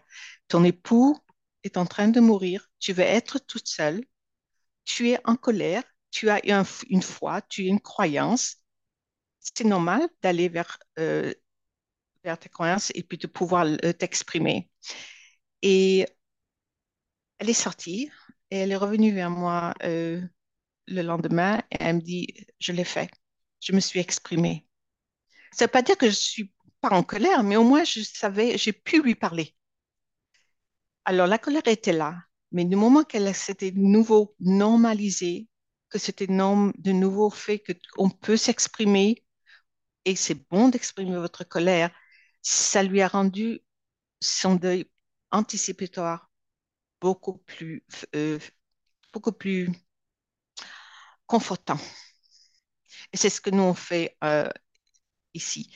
Ton époux est en train de mourir, tu veux être toute seule, tu es en colère, tu as une foi, tu as une croyance. C'est normal d'aller vers, euh, vers tes croyances et puis de pouvoir euh, t'exprimer. Et elle est sortie et elle est revenue vers moi euh, le lendemain et elle me dit, je l'ai fait, je me suis exprimée. Ça ne veut pas dire que je suis pas en colère, mais au moins je savais, j'ai pu lui parler. Alors la colère était là, mais du moment qu'elle s'était de nouveau normalisée, que c'était de nouveau fait qu'on peut s'exprimer, et c'est bon d'exprimer votre colère, ça lui a rendu son deuil anticipatoire beaucoup plus, euh, beaucoup plus confortant. Et c'est ce que nous on fait euh, ici.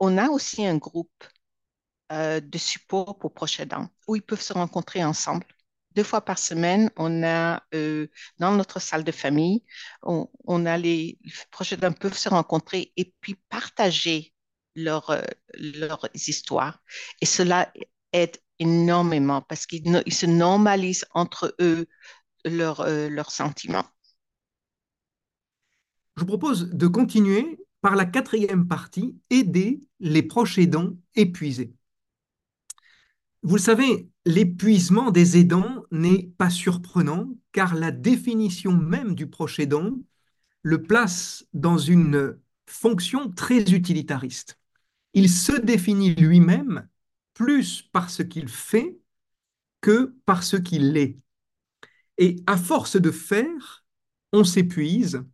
On a aussi un groupe euh, de support pour proches aidants où ils peuvent se rencontrer ensemble. Deux fois par semaine, on a dans notre salle de famille, on a les, les proches aidants peuvent se rencontrer et puis partager leur, euh, leurs histoires. Et cela aide énormément parce qu'ils ils se normalisent entre eux leurs euh, sentiments. Je vous propose de continuer par la quatrième partie, aider les proches aidants épuisés. Vous le savez, l'épuisement des aidants n'est pas surprenant car la définition même du proche aidant le place dans une fonction très utilitariste. Il se définit lui-même plus par ce qu'il fait que par ce qu'il est. Et à force de faire, on s'épuise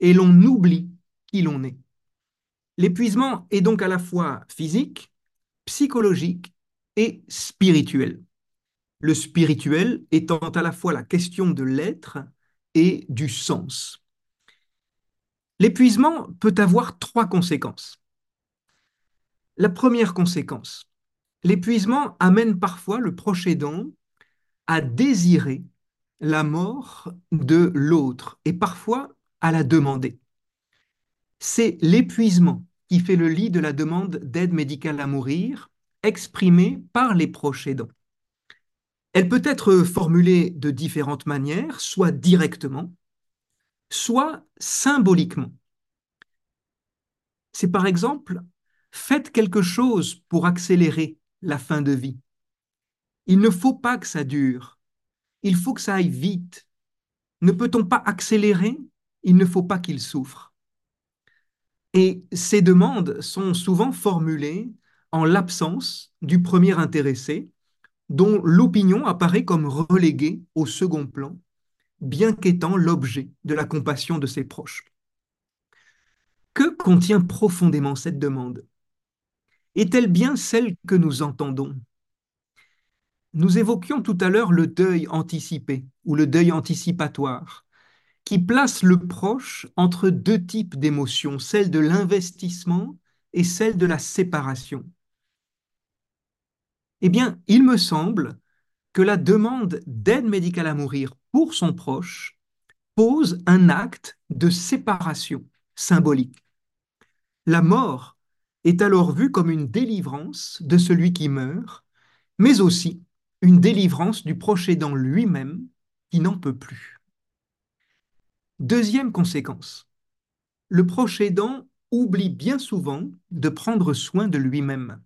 et l'on oublie qui l'on est. L'épuisement est donc à la fois physique, psychologique et spirituel. Le spirituel étant à la fois la question de l'être et du sens. L'épuisement peut avoir trois conséquences. La première conséquence, l'épuisement amène parfois le proche aidant à désirer la mort de l'autre et parfois à la demander. C'est l'épuisement qui fait le lit de la demande d'aide médicale à mourir exprimée par les proches aidants. Elle peut être formulée de différentes manières, soit directement, soit symboliquement. C'est par exemple, faites quelque chose pour accélérer la fin de vie. Il ne faut pas que ça dure. Il faut que ça aille vite. Ne peut-on pas accélérer? Il ne faut pas qu'il souffre. Et ces demandes sont souvent formulées en l'absence du premier intéressé, dont l'opinion apparaît comme reléguée au second plan, bien qu'étant l'objet de la compassion de ses proches. Que contient profondément cette demande? Est-elle bien celle que nous entendons? Nous évoquions tout à l'heure le deuil anticipé ou le deuil anticipatoire, qui place le proche entre deux types d'émotions, celle de l'investissement et celle de la séparation. Eh bien, il me semble que la demande d'aide médicale à mourir pour son proche pose un acte de séparation symbolique. La mort est alors vue comme une délivrance de celui qui meurt, mais aussi une délivrance du proche lui-même qui n'en peut plus. Deuxième conséquence, le proche aidant oublie bien souvent de prendre soin de lui-même.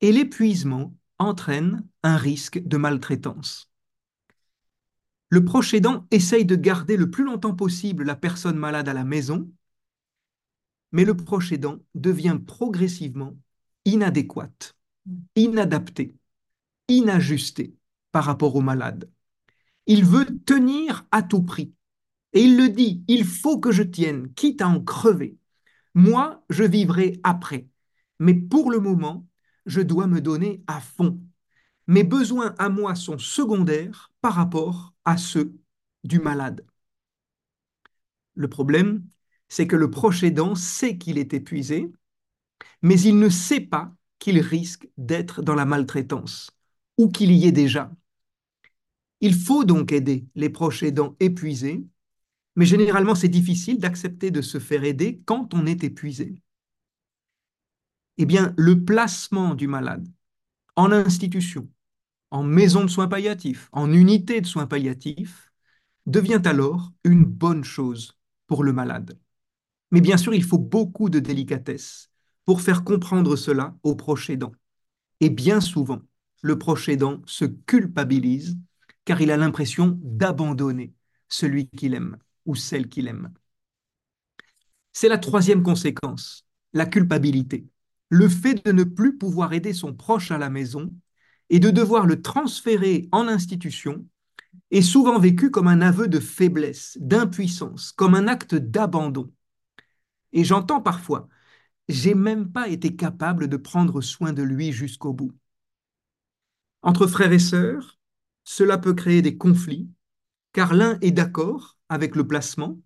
Et l'épuisement entraîne un risque de maltraitance. Le proche aidant essaye de garder le plus longtemps possible la personne malade à la maison, mais le proche aidant devient progressivement inadéquate, inadapté inajusté par rapport au malade. Il veut tenir à tout prix. Et il le dit, il faut que je tienne, quitte à en crever. Moi, je vivrai après. Mais pour le moment, je dois me donner à fond. Mes besoins à moi sont secondaires par rapport à ceux du malade. Le problème, c'est que le proche aidant sait qu'il est épuisé, mais il ne sait pas qu'il risque d'être dans la maltraitance ou qu'il y est déjà. Il faut donc aider les proches aidants épuisés, mais généralement c'est difficile d'accepter de se faire aider quand on est épuisé. Eh bien, le placement du malade en institution, en maison de soins palliatifs, en unité de soins palliatifs, devient alors une bonne chose pour le malade. Mais bien sûr, il faut beaucoup de délicatesse pour faire comprendre cela aux proches aidants. Et bien souvent, le proche aidant se culpabilise car il a l'impression d'abandonner celui qu'il aime ou celle qu'il aime. C'est la troisième conséquence, la culpabilité. Le fait de ne plus pouvoir aider son proche à la maison et de devoir le transférer en institution est souvent vécu comme un aveu de faiblesse, d'impuissance, comme un acte d'abandon. Et j'entends parfois, j'ai même pas été capable de prendre soin de lui jusqu'au bout. Entre frères et sœurs, cela peut créer des conflits, car l'un est d'accord avec le placement,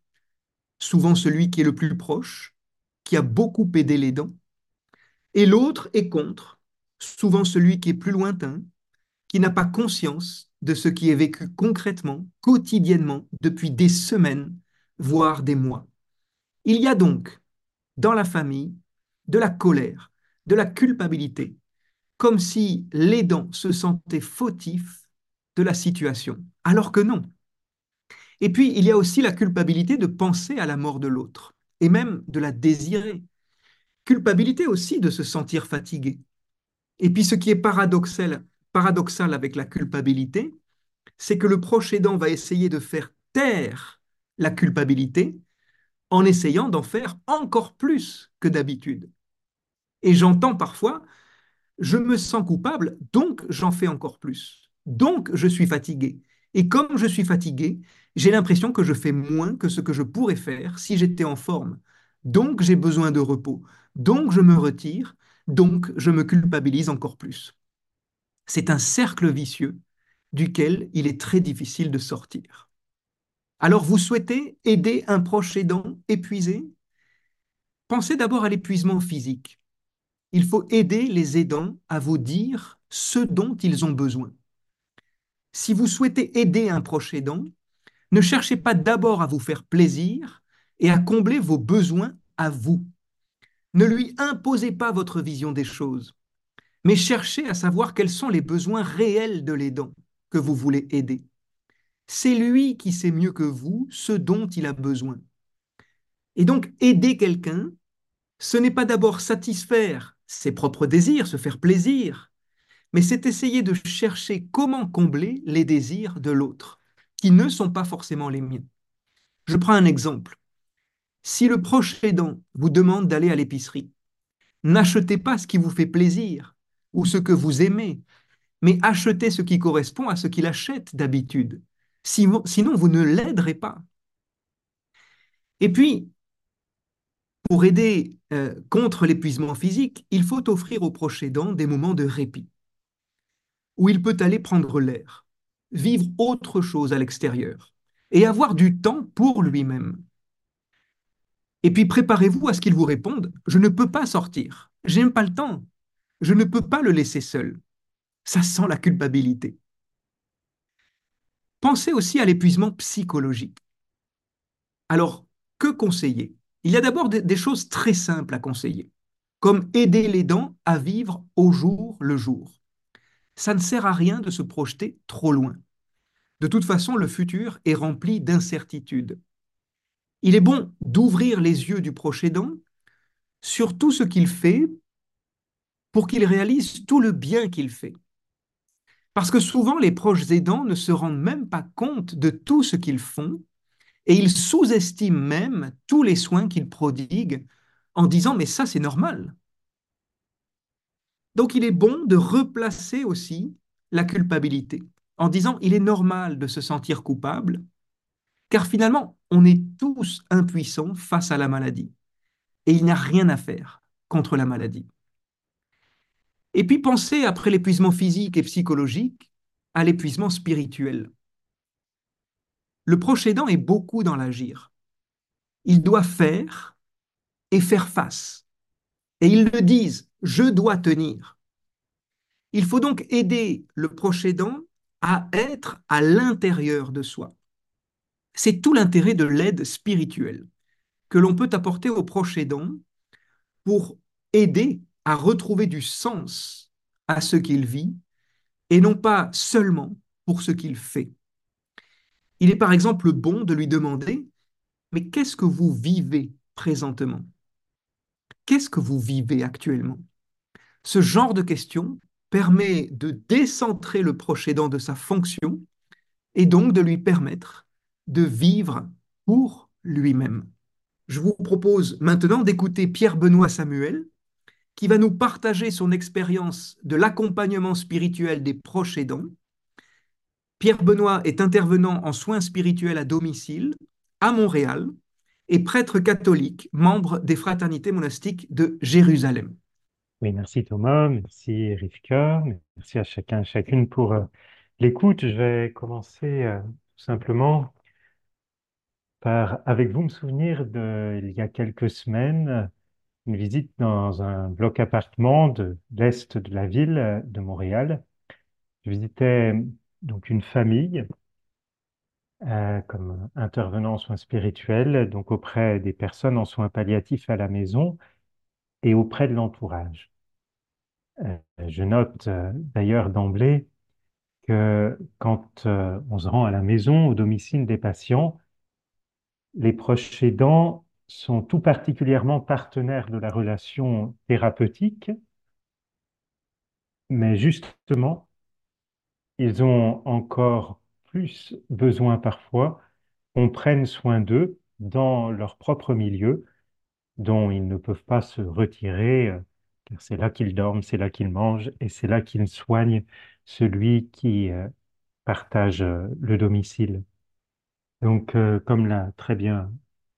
souvent celui qui est le plus proche, qui a beaucoup aidé les dents, et l'autre est contre, souvent celui qui est plus lointain, qui n'a pas conscience de ce qui est vécu concrètement, quotidiennement, depuis des semaines, voire des mois. Il y a donc, dans la famille, de la colère, de la culpabilité, comme si l'aidant se sentait fautif de la situation, alors que non. Et puis, il y a aussi la culpabilité de penser à la mort de l'autre, et même de la désirer. Culpabilité aussi de se sentir fatigué. Et puis, ce qui est paradoxal, paradoxal avec la culpabilité, c'est que le proche aidant va essayer de faire taire la culpabilité en essayant d'en faire encore plus que d'habitude. Et j'entends parfois je me sens coupable, donc j'en fais encore plus. Donc je suis fatigué. Et comme je suis fatigué, j'ai l'impression que je fais moins que ce que je pourrais faire si j'étais en forme. Donc j'ai besoin de repos. Donc je me retire. Donc je me culpabilise encore plus. C'est un cercle vicieux duquel il est très difficile de sortir. Alors vous souhaitez aider un proche aidant épuisé? Pensez d'abord à l'épuisement physique. Il faut aider les aidants à vous dire ce dont ils ont besoin. Si vous souhaitez aider un proche aidant, ne cherchez pas d'abord à vous faire plaisir et à combler vos besoins à vous. Ne lui imposez pas votre vision des choses, mais cherchez à savoir quels sont les besoins réels de l'aidant que vous voulez aider. C'est lui qui sait mieux que vous ce dont il a besoin. Et donc, aider quelqu'un, ce n'est pas d'abord satisfaire ses propres désirs, se faire plaisir, mais c'est essayer de chercher comment combler les désirs de l'autre, qui ne sont pas forcément les miens. Je prends un exemple. Si le proche aidant vous demande d'aller à l'épicerie, n'achetez pas ce qui vous fait plaisir ou ce que vous aimez, mais achetez ce qui correspond à ce qu'il achète d'habitude. Sinon, vous ne l'aiderez pas. Et puis, pour aider euh, contre l'épuisement physique, il faut offrir au proche des moments de répit, où il peut aller prendre l'air, vivre autre chose à l'extérieur et avoir du temps pour lui-même. Et puis préparez-vous à ce qu'il vous réponde, je ne peux pas sortir, j'aime pas le temps, je ne peux pas le laisser seul. Ça sent la culpabilité. Pensez aussi à l'épuisement psychologique. Alors, que conseiller? Il y a d'abord des choses très simples à conseiller, comme aider les dents à vivre au jour le jour. Ça ne sert à rien de se projeter trop loin. De toute façon, le futur est rempli d'incertitudes. Il est bon d'ouvrir les yeux du proche aidant sur tout ce qu'il fait pour qu'il réalise tout le bien qu'il fait. Parce que souvent, les proches aidants ne se rendent même pas compte de tout ce qu'ils font et ils sous-estiment même tous les soins qu'ils prodiguent en disant mais ça c'est normal. Donc il est bon de replacer aussi la culpabilité en disant il est normal de se sentir coupable car finalement on est tous impuissants face à la maladie et il n'y a rien à faire contre la maladie. Et puis pensez, après l'épuisement physique et psychologique, à l'épuisement spirituel. Le proche aidant est beaucoup dans l'agir. Il doit faire et faire face. Et ils le disent, je dois tenir. Il faut donc aider le proche aidant à être à l'intérieur de soi. C'est tout l'intérêt de l'aide spirituelle que l'on peut apporter au proche aidant pour aider à retrouver du sens à ce qu'il vit et non pas seulement pour ce qu'il fait. Il est par exemple bon de lui demander, mais qu'est-ce que vous vivez présentement? Qu'est-ce que vous vivez actuellement? Ce genre de question permet de décentrer le proche aidant de sa fonction et donc de lui permettre de vivre pour lui-même. Je vous propose maintenant d'écouter Pierre-Benoît Samuel, qui va nous partager son expérience de l'accompagnement spirituel des proches aidants. Pierre Benoît est intervenant en soins spirituels à domicile à Montréal et prêtre catholique, membre des fraternités monastiques de Jérusalem. Oui, merci Thomas, merci Rivka, merci à chacun et chacune pour euh, l'écoute. Je vais commencer euh, tout simplement par, avec vous, me souvenir de, il y a quelques semaines, une visite dans un bloc appartement de l'est de la ville euh, de Montréal. Je visitais donc une famille euh, comme intervenant en soins spirituels, donc auprès des personnes en soins palliatifs à la maison et auprès de l'entourage. Euh, je note d'ailleurs d'emblée que quand on se rend à la maison, au domicile des patients, les proches aidants sont tout particulièrement partenaires de la relation thérapeutique, mais justement, ils ont encore plus besoin parfois qu'on prenne soin d'eux dans leur propre milieu, dont ils ne peuvent pas se retirer, euh, car c'est là qu'ils dorment, c'est là qu'ils mangent, et c'est là qu'ils soignent celui qui, euh, partagent euh, le domicile. Donc, comme l'a très bien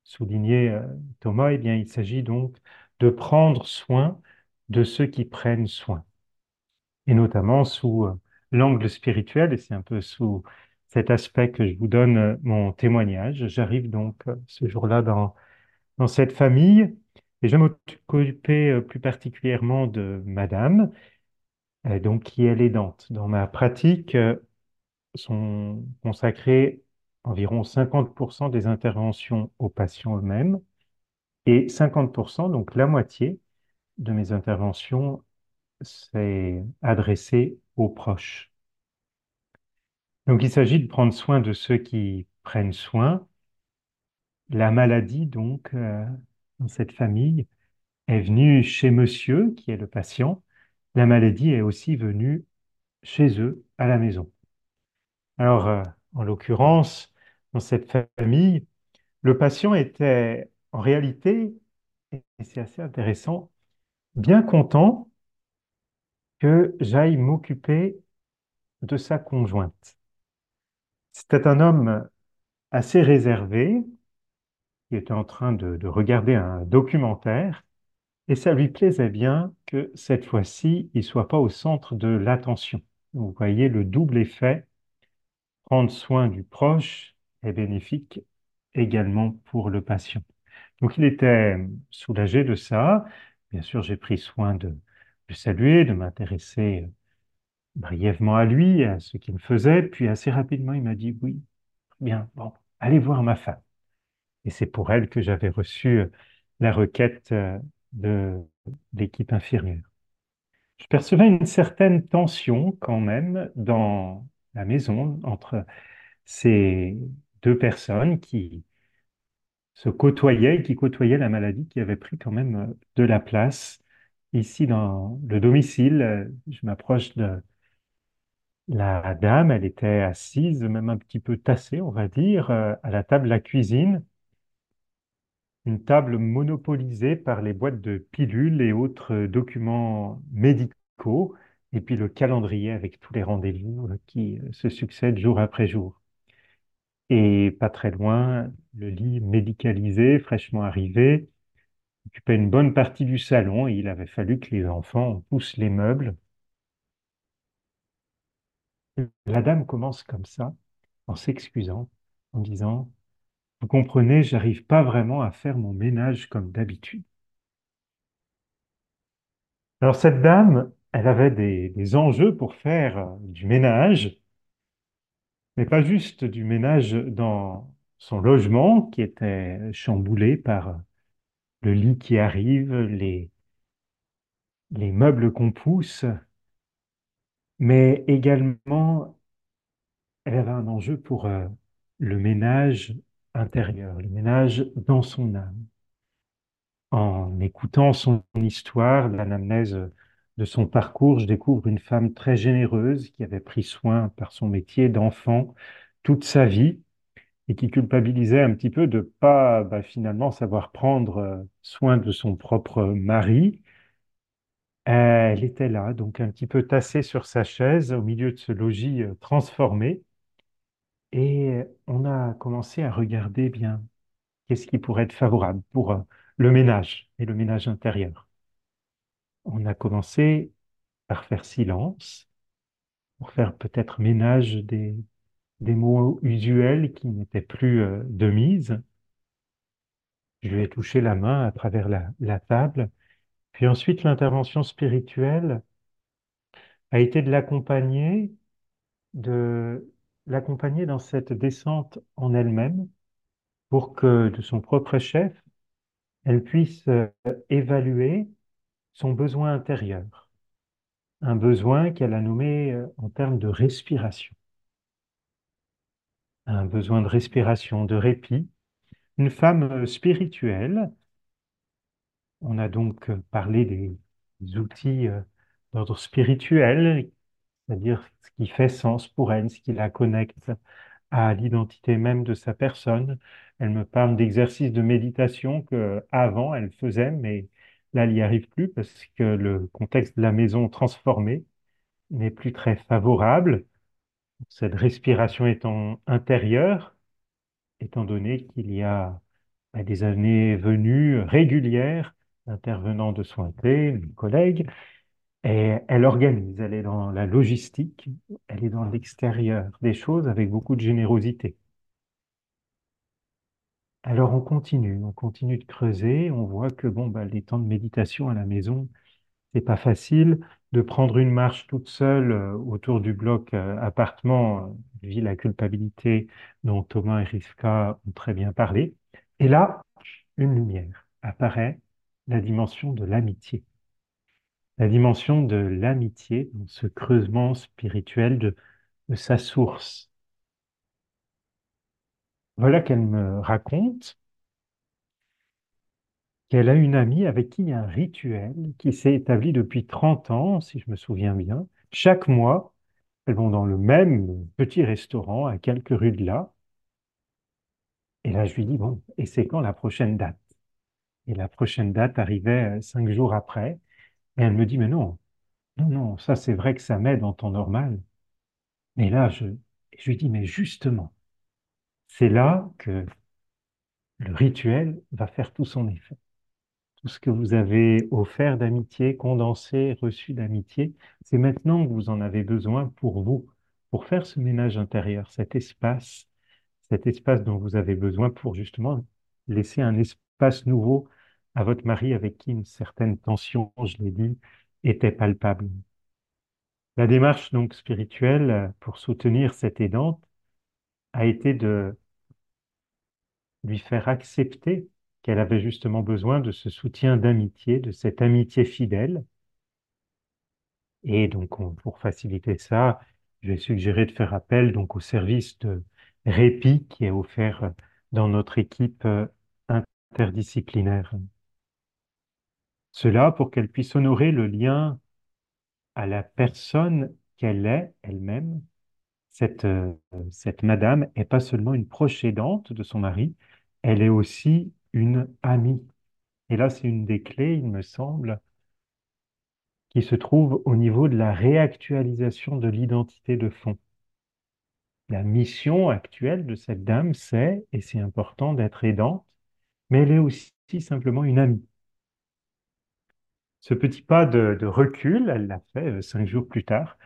souligné euh, Thomas, eh bien, il s'agit donc de prendre soin de ceux qui prennent soin, et notamment sous euh, l'angle spirituel, et c'est un peu sous cet aspect que je vous donne euh, mon témoignage. J'arrive donc ce jour-là dans, dans cette famille, et je euh, plus particulièrement de Madame, donc qui est l'aidante. Dans ma pratique, sont consacrées environ 50% des interventions aux patients eux-mêmes et 50%, donc la moitié de mes interventions, c'est adressé aux proches. Donc il s'agit de prendre soin de ceux qui prennent soin. La maladie, donc, euh, dans cette famille, est venue chez monsieur, qui est le patient. La maladie est aussi venue chez eux, à la maison. Alors, euh, en l'occurrence, dans cette famille, le patient était en réalité, et c'est assez intéressant, bien content que j'aille m'occuper de sa conjointe. C'était un homme assez réservé qui était en train de, de regarder un documentaire et ça lui plaisait bien que cette fois-ci, il soit pas au centre de l'attention. Vous voyez le double effet, prendre soin du proche est bénéfique également pour le patient. Donc il était soulagé de ça. Bien sûr, j'ai pris soin de le saluer, de m'intéresser brièvement à lui, à ce qu'il faisait, puis assez rapidement, il m'a dit oui, bien, bon, allez voir ma femme. Et c'est pour elle que j'avais reçu la requête euh, de l'équipe infirmière. Je percevais une certaine tension quand même dans la maison entre ces deux personnes qui se côtoyaient, qui côtoyaient la maladie, qui avait pris quand même euh, de la place. Ici, dans le domicile, euh, je m'approche de la dame, elle était assise, même un petit peu tassée, on va dire, euh, à la table de la cuisine. Une table monopolisée par les boîtes de pilules et autres documents médicaux, et puis le calendrier avec tous les rendez-vous qui se succèdent jour après jour. Et pas très loin, le lit médicalisé, fraîchement arrivé, occupait une bonne partie du salon et il avait fallu que les enfants poussent les meubles. La dame commence comme ça, en s'excusant, en disant, Vous comprenez, j'arrive pas vraiment à faire mon ménage comme d'habitude. Alors cette dame, elle avait des, enjeux pour faire euh, du ménage, mais pas juste du ménage dans son logement qui était chamboulé par le lit qui arrive, les, les meubles qu'on pousse, mais également elle avait un enjeu pour euh, le ménage intérieur, le ménage dans son âme. En écoutant son histoire, l'anamnèse de son parcours, je découvre une femme très généreuse qui avait pris soin par son métier d'enfant toute sa vie et qui culpabilisait un petit peu de pas bah, finalement savoir prendre euh, soin de son propre mari. Elle était là, donc un petit peu tassée sur sa chaise au milieu de ce logis euh, transformé. Et on a commencé à regarder bien qu'est-ce qui pourrait être favorable pour euh, le ménage et le ménage intérieur. On a commencé par faire silence, pour faire peut-être ménage des, des mots usuels qui n'étaient plus euh, de mise. Je lui ai touché la main à travers la, la table. Puis ensuite, l'intervention spirituelle a été de l'accompagner, de l'accompagner dans cette descente en elle-même pour que de son propre chef, elle puisse euh, évaluer son besoin intérieur, un besoin qu'elle a nommé euh, en termes de respiration, un besoin de respiration, de répit, une femme euh, spirituelle. On a donc parlé des, des outils d'ordre spirituel, c'est-à-dire ce qui fait sens pour elle, ce qui la connecte à l'identité même de sa personne. Elle me parle d'exercices de méditation que avant elle faisait, mais là elle n'y arrive plus parce que le contexte de la maison transformée n'est plus très favorable. Cette respiration étant intérieure, étant donné qu'il y a bah, des années venues régulières d'intervenants de soins mes collègues, et elle organise, elle est dans la logistique, elle est dans l'extérieur des choses avec beaucoup de générosité. Alors on continue, on continue de creuser, on voit que bon, bah, les temps de méditation à la maison, c'est pas facile de prendre une marche toute seule euh, autour du bloc euh, appartement, euh, vit la culpabilité dont Thomas et Rivka ont très bien parlé. Et là, une lumière apparaît, la dimension de l'amitié. La dimension de l'amitié dans ce creusement spirituel de, de sa source. Voilà qu'elle me raconte qu'elle a une amie avec qui il y a un rituel qui s'est établi depuis 30 ans, si je me souviens bien. Chaque mois, elles vont dans le même petit restaurant à quelques rues de là. Et là, je lui dis, bon, et c'est quand la prochaine date? Et la prochaine date arrivait euh, cinq jours après. Et elle me dit, mais non, non, non, ça c'est vrai que ça m'aide en temps normal. Mais là, je, je lui dis, mais justement, c'est là que le rituel va faire tout son effet tout ce que vous avez offert d'amitié, condensé, reçu d'amitié, c'est maintenant que vous en avez besoin pour vous, pour faire ce ménage intérieur, cet espace, cet espace dont vous avez besoin pour justement laisser un espace nouveau à votre mari avec qui une certaine tension, je l'ai dit, était palpable. La démarche donc spirituelle pour soutenir cette aidante a été de lui faire accepter qu'elle avait justement besoin de ce soutien d'amitié, de cette amitié fidèle. Et donc, pour faciliter ça, je vais suggérer de faire appel donc au service de répit qui est offert dans notre équipe euh, interdisciplinaire. Cela pour qu'elle puisse honorer le lien à la personne qu'elle est elle-même. Cette, euh, cette madame est pas seulement une proche aidante de son mari, elle est aussi une amie. Et là, c'est une des clés, il me semble, qui se trouve au niveau de la réactualisation de l'identité de fond. La mission actuelle de cette dame, c'est, et c'est important, d'être aidante, mais elle est aussi simplement une amie. Ce petit pas de, recul, elle l'a fait euh, cinq jours plus tard,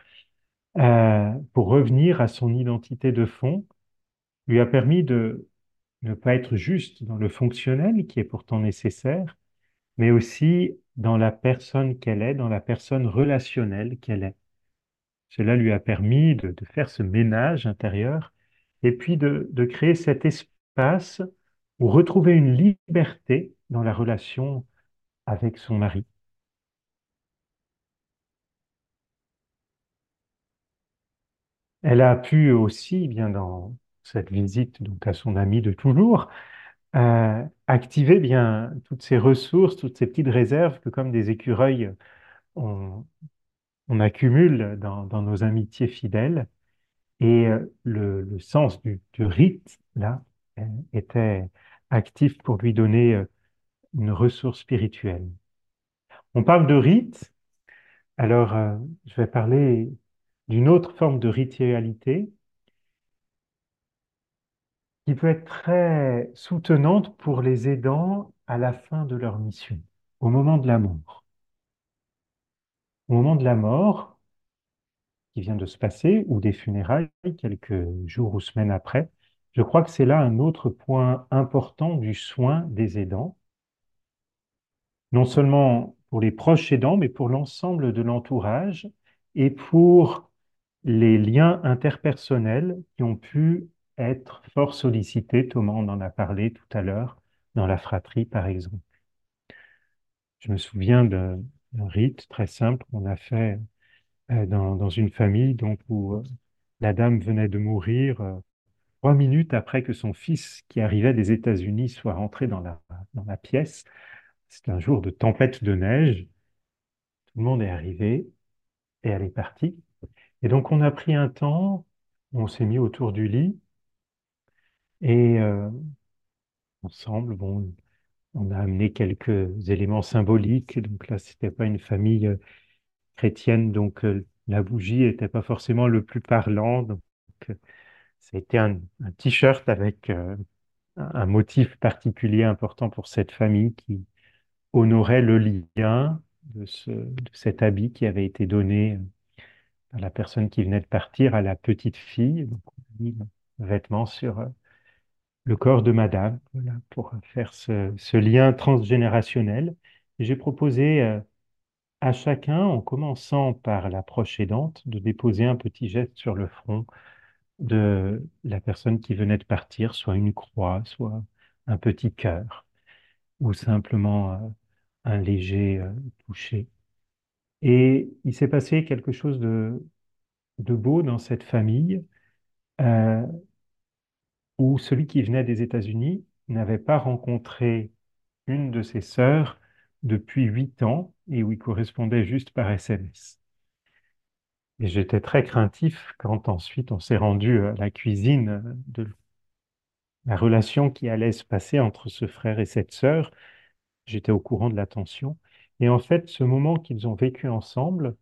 euh, pour revenir à son identité de fond, lui a permis de ne pas être juste dans le fonctionnel qui est pourtant nécessaire, mais aussi dans la personne qu'elle est, dans la personne relationnelle qu'elle est. Cela lui a permis de, faire ce ménage intérieur et puis de, de créer cet espace où retrouver une liberté dans la relation avec son mari. Elle a pu aussi, bien dans cette visite donc à son ami de toujours, euh, activer bien toutes ces ressources, toutes ces petites réserves que comme des écureuils, on, accumule dans, nos amitiés fidèles. Et euh, le, sens du, rite, là, euh, était actif pour lui donner une ressource spirituelle. On parle de rite, alors je vais parler d'une autre forme de ritualité qui peut être très soutenante pour les aidants à la fin de leur mission, au moment de la mort. Au moment de la mort, qui vient de se passer, ou des funérailles, quelques jours ou semaines après, je crois que c'est là un autre point important du soin des aidants, non seulement pour les proches aidants, mais pour l'ensemble de l'entourage et pour les liens interpersonnels qui ont pu être fort sollicité. Thomas, en a parlé tout à l'heure, dans la fratrie, par exemple. Je me souviens d'un rite très simple qu'on a fait euh, dans, une famille donc, où euh, la dame venait de mourir euh, trois minutes après que son fils, qui arrivait des États-Unis, soit rentré dans la, dans la pièce. C'est un jour de tempête de neige. Tout le monde est arrivé et elle est partie. Et donc on a pris un temps, on s'est mis autour du lit et euh, ensemble, bon, on a amené quelques éléments symboliques. Donc là, c'était pas une famille euh, chrétienne, donc euh, la bougie n'était pas forcément le plus parlant. Donc ça a été un, un t-shirt avec un motif particulier important pour cette famille qui honorait le lien de, ce, de cet habit qui avait été donné à la personne qui venait de partir, à la petite fille. Donc, vêtement sur euh, le corps de madame, pour faire ce, ce lien transgénérationnel. J'ai proposé euh, à chacun, en commençant par la proche aidante, de déposer un petit geste sur le front de la personne qui venait de partir, soit une croix, soit un petit cœur, ou simplement euh, un léger toucher. Et il s'est passé quelque chose de, beau dans cette famille, euh, où celui qui venait des États-Unis n'avait pas rencontré une de ses sœurs depuis huit ans et où il correspondait juste par SMS. Et j'étais très craintif quand ensuite on s'est rendu à la cuisine de la relation qui allait se passer entre ce frère et cette sœur. J'étais au courant de la tension. Et en fait, ce moment qu'ils ont vécu ensemble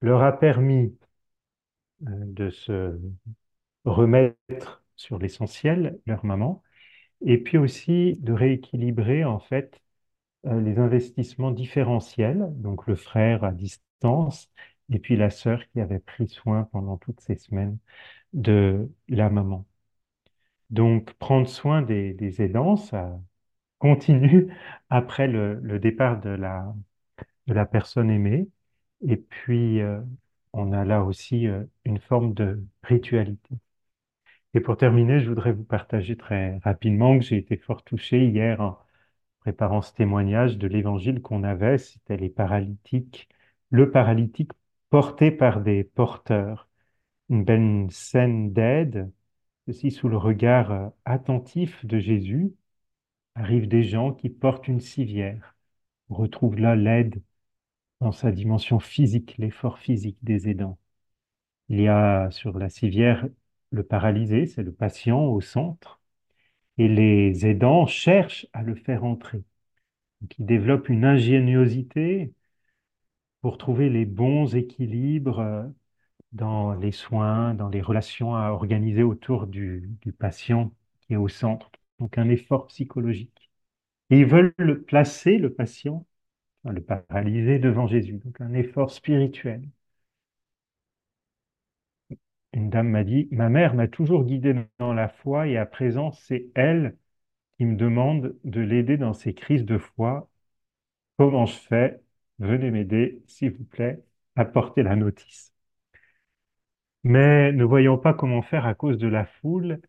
leur a permis euh, de se remettre sur l'essentiel, leur maman, et puis aussi de rééquilibrer en fait euh, les investissements différentiels, donc le frère à distance et puis la sœur qui avait pris soin pendant toutes ces semaines de la maman. Donc prendre soin des, aidants, ça continue après le, départ de la, de la personne aimée. Et puis, euh, on a là aussi euh, une forme de ritualité. Et pour terminer, je voudrais vous partager très rapidement que j'ai été fort touché hier en préparant ce témoignage de l'évangile qu'on avait, c'était les paralytiques, le paralytique porté par des porteurs. Une belle scène d'aide, ceci sous le regard euh, attentif de Jésus, arrivent des gens qui portent une civière. On retrouve là l'aide dans sa dimension physique, l'effort physique des aidants. Il y a sur la civière le paralysé, c'est le patient au centre, et les aidants cherchent à le faire entrer. Ils développent une ingéniosité pour trouver les bons équilibres euh, dans les soins, dans les relations à organiser autour du, du patient qui est au centre. Donc un effort psychologique. Ils veulent le placer, le patient, le paralysé, devant Jésus. Donc un effort spirituel. Une dame m'a dit, ma mère m'a toujours guidé dans la foi et à présent c'est elle qui me demande de l'aider dans ses crises de foi. Comment je fais? Venez m'aider, s'il vous plaît, apportez la notice. Mais ne voyant pas comment faire à cause de la foule,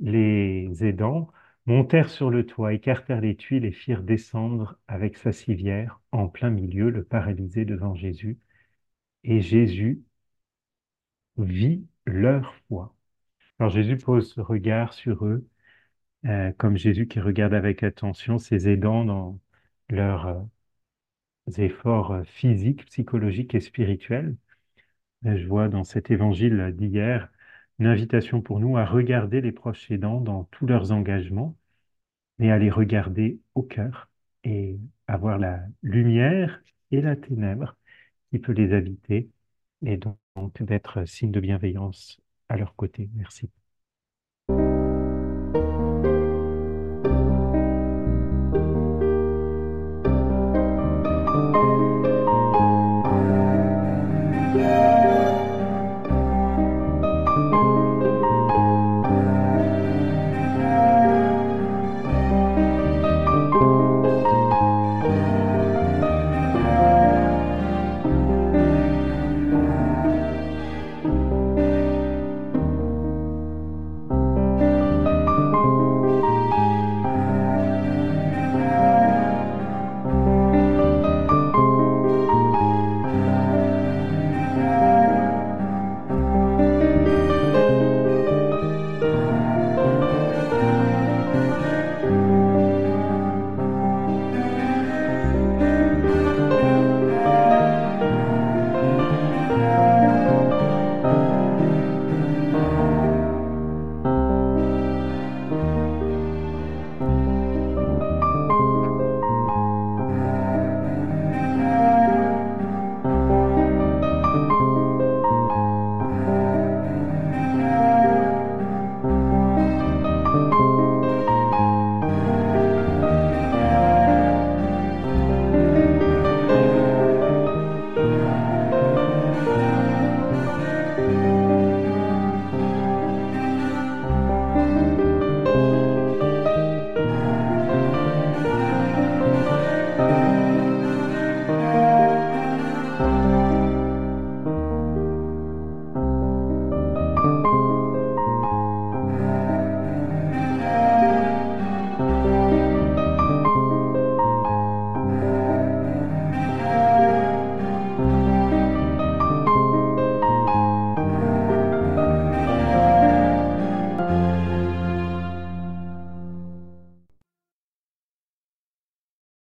les aidants montèrent sur le toit, écartèrent les tuiles et firent descendre avec sa civière en plein milieu le paralysé devant Jésus. Et Jésus vit leur foi. Alors Jésus pose ce regard sur eux, euh, comme Jésus qui regarde avec attention ses aidants dans leurs euh, efforts euh, physiques, psychologiques et spirituels. Je vois dans cet évangile d'hier une invitation pour nous à regarder les proches aidants dans tous leurs engagements, mais à les regarder au cœur et avoir la lumière et la ténèbre qui peut les habiter et donc d'être signe de bienveillance à leur côté. Merci.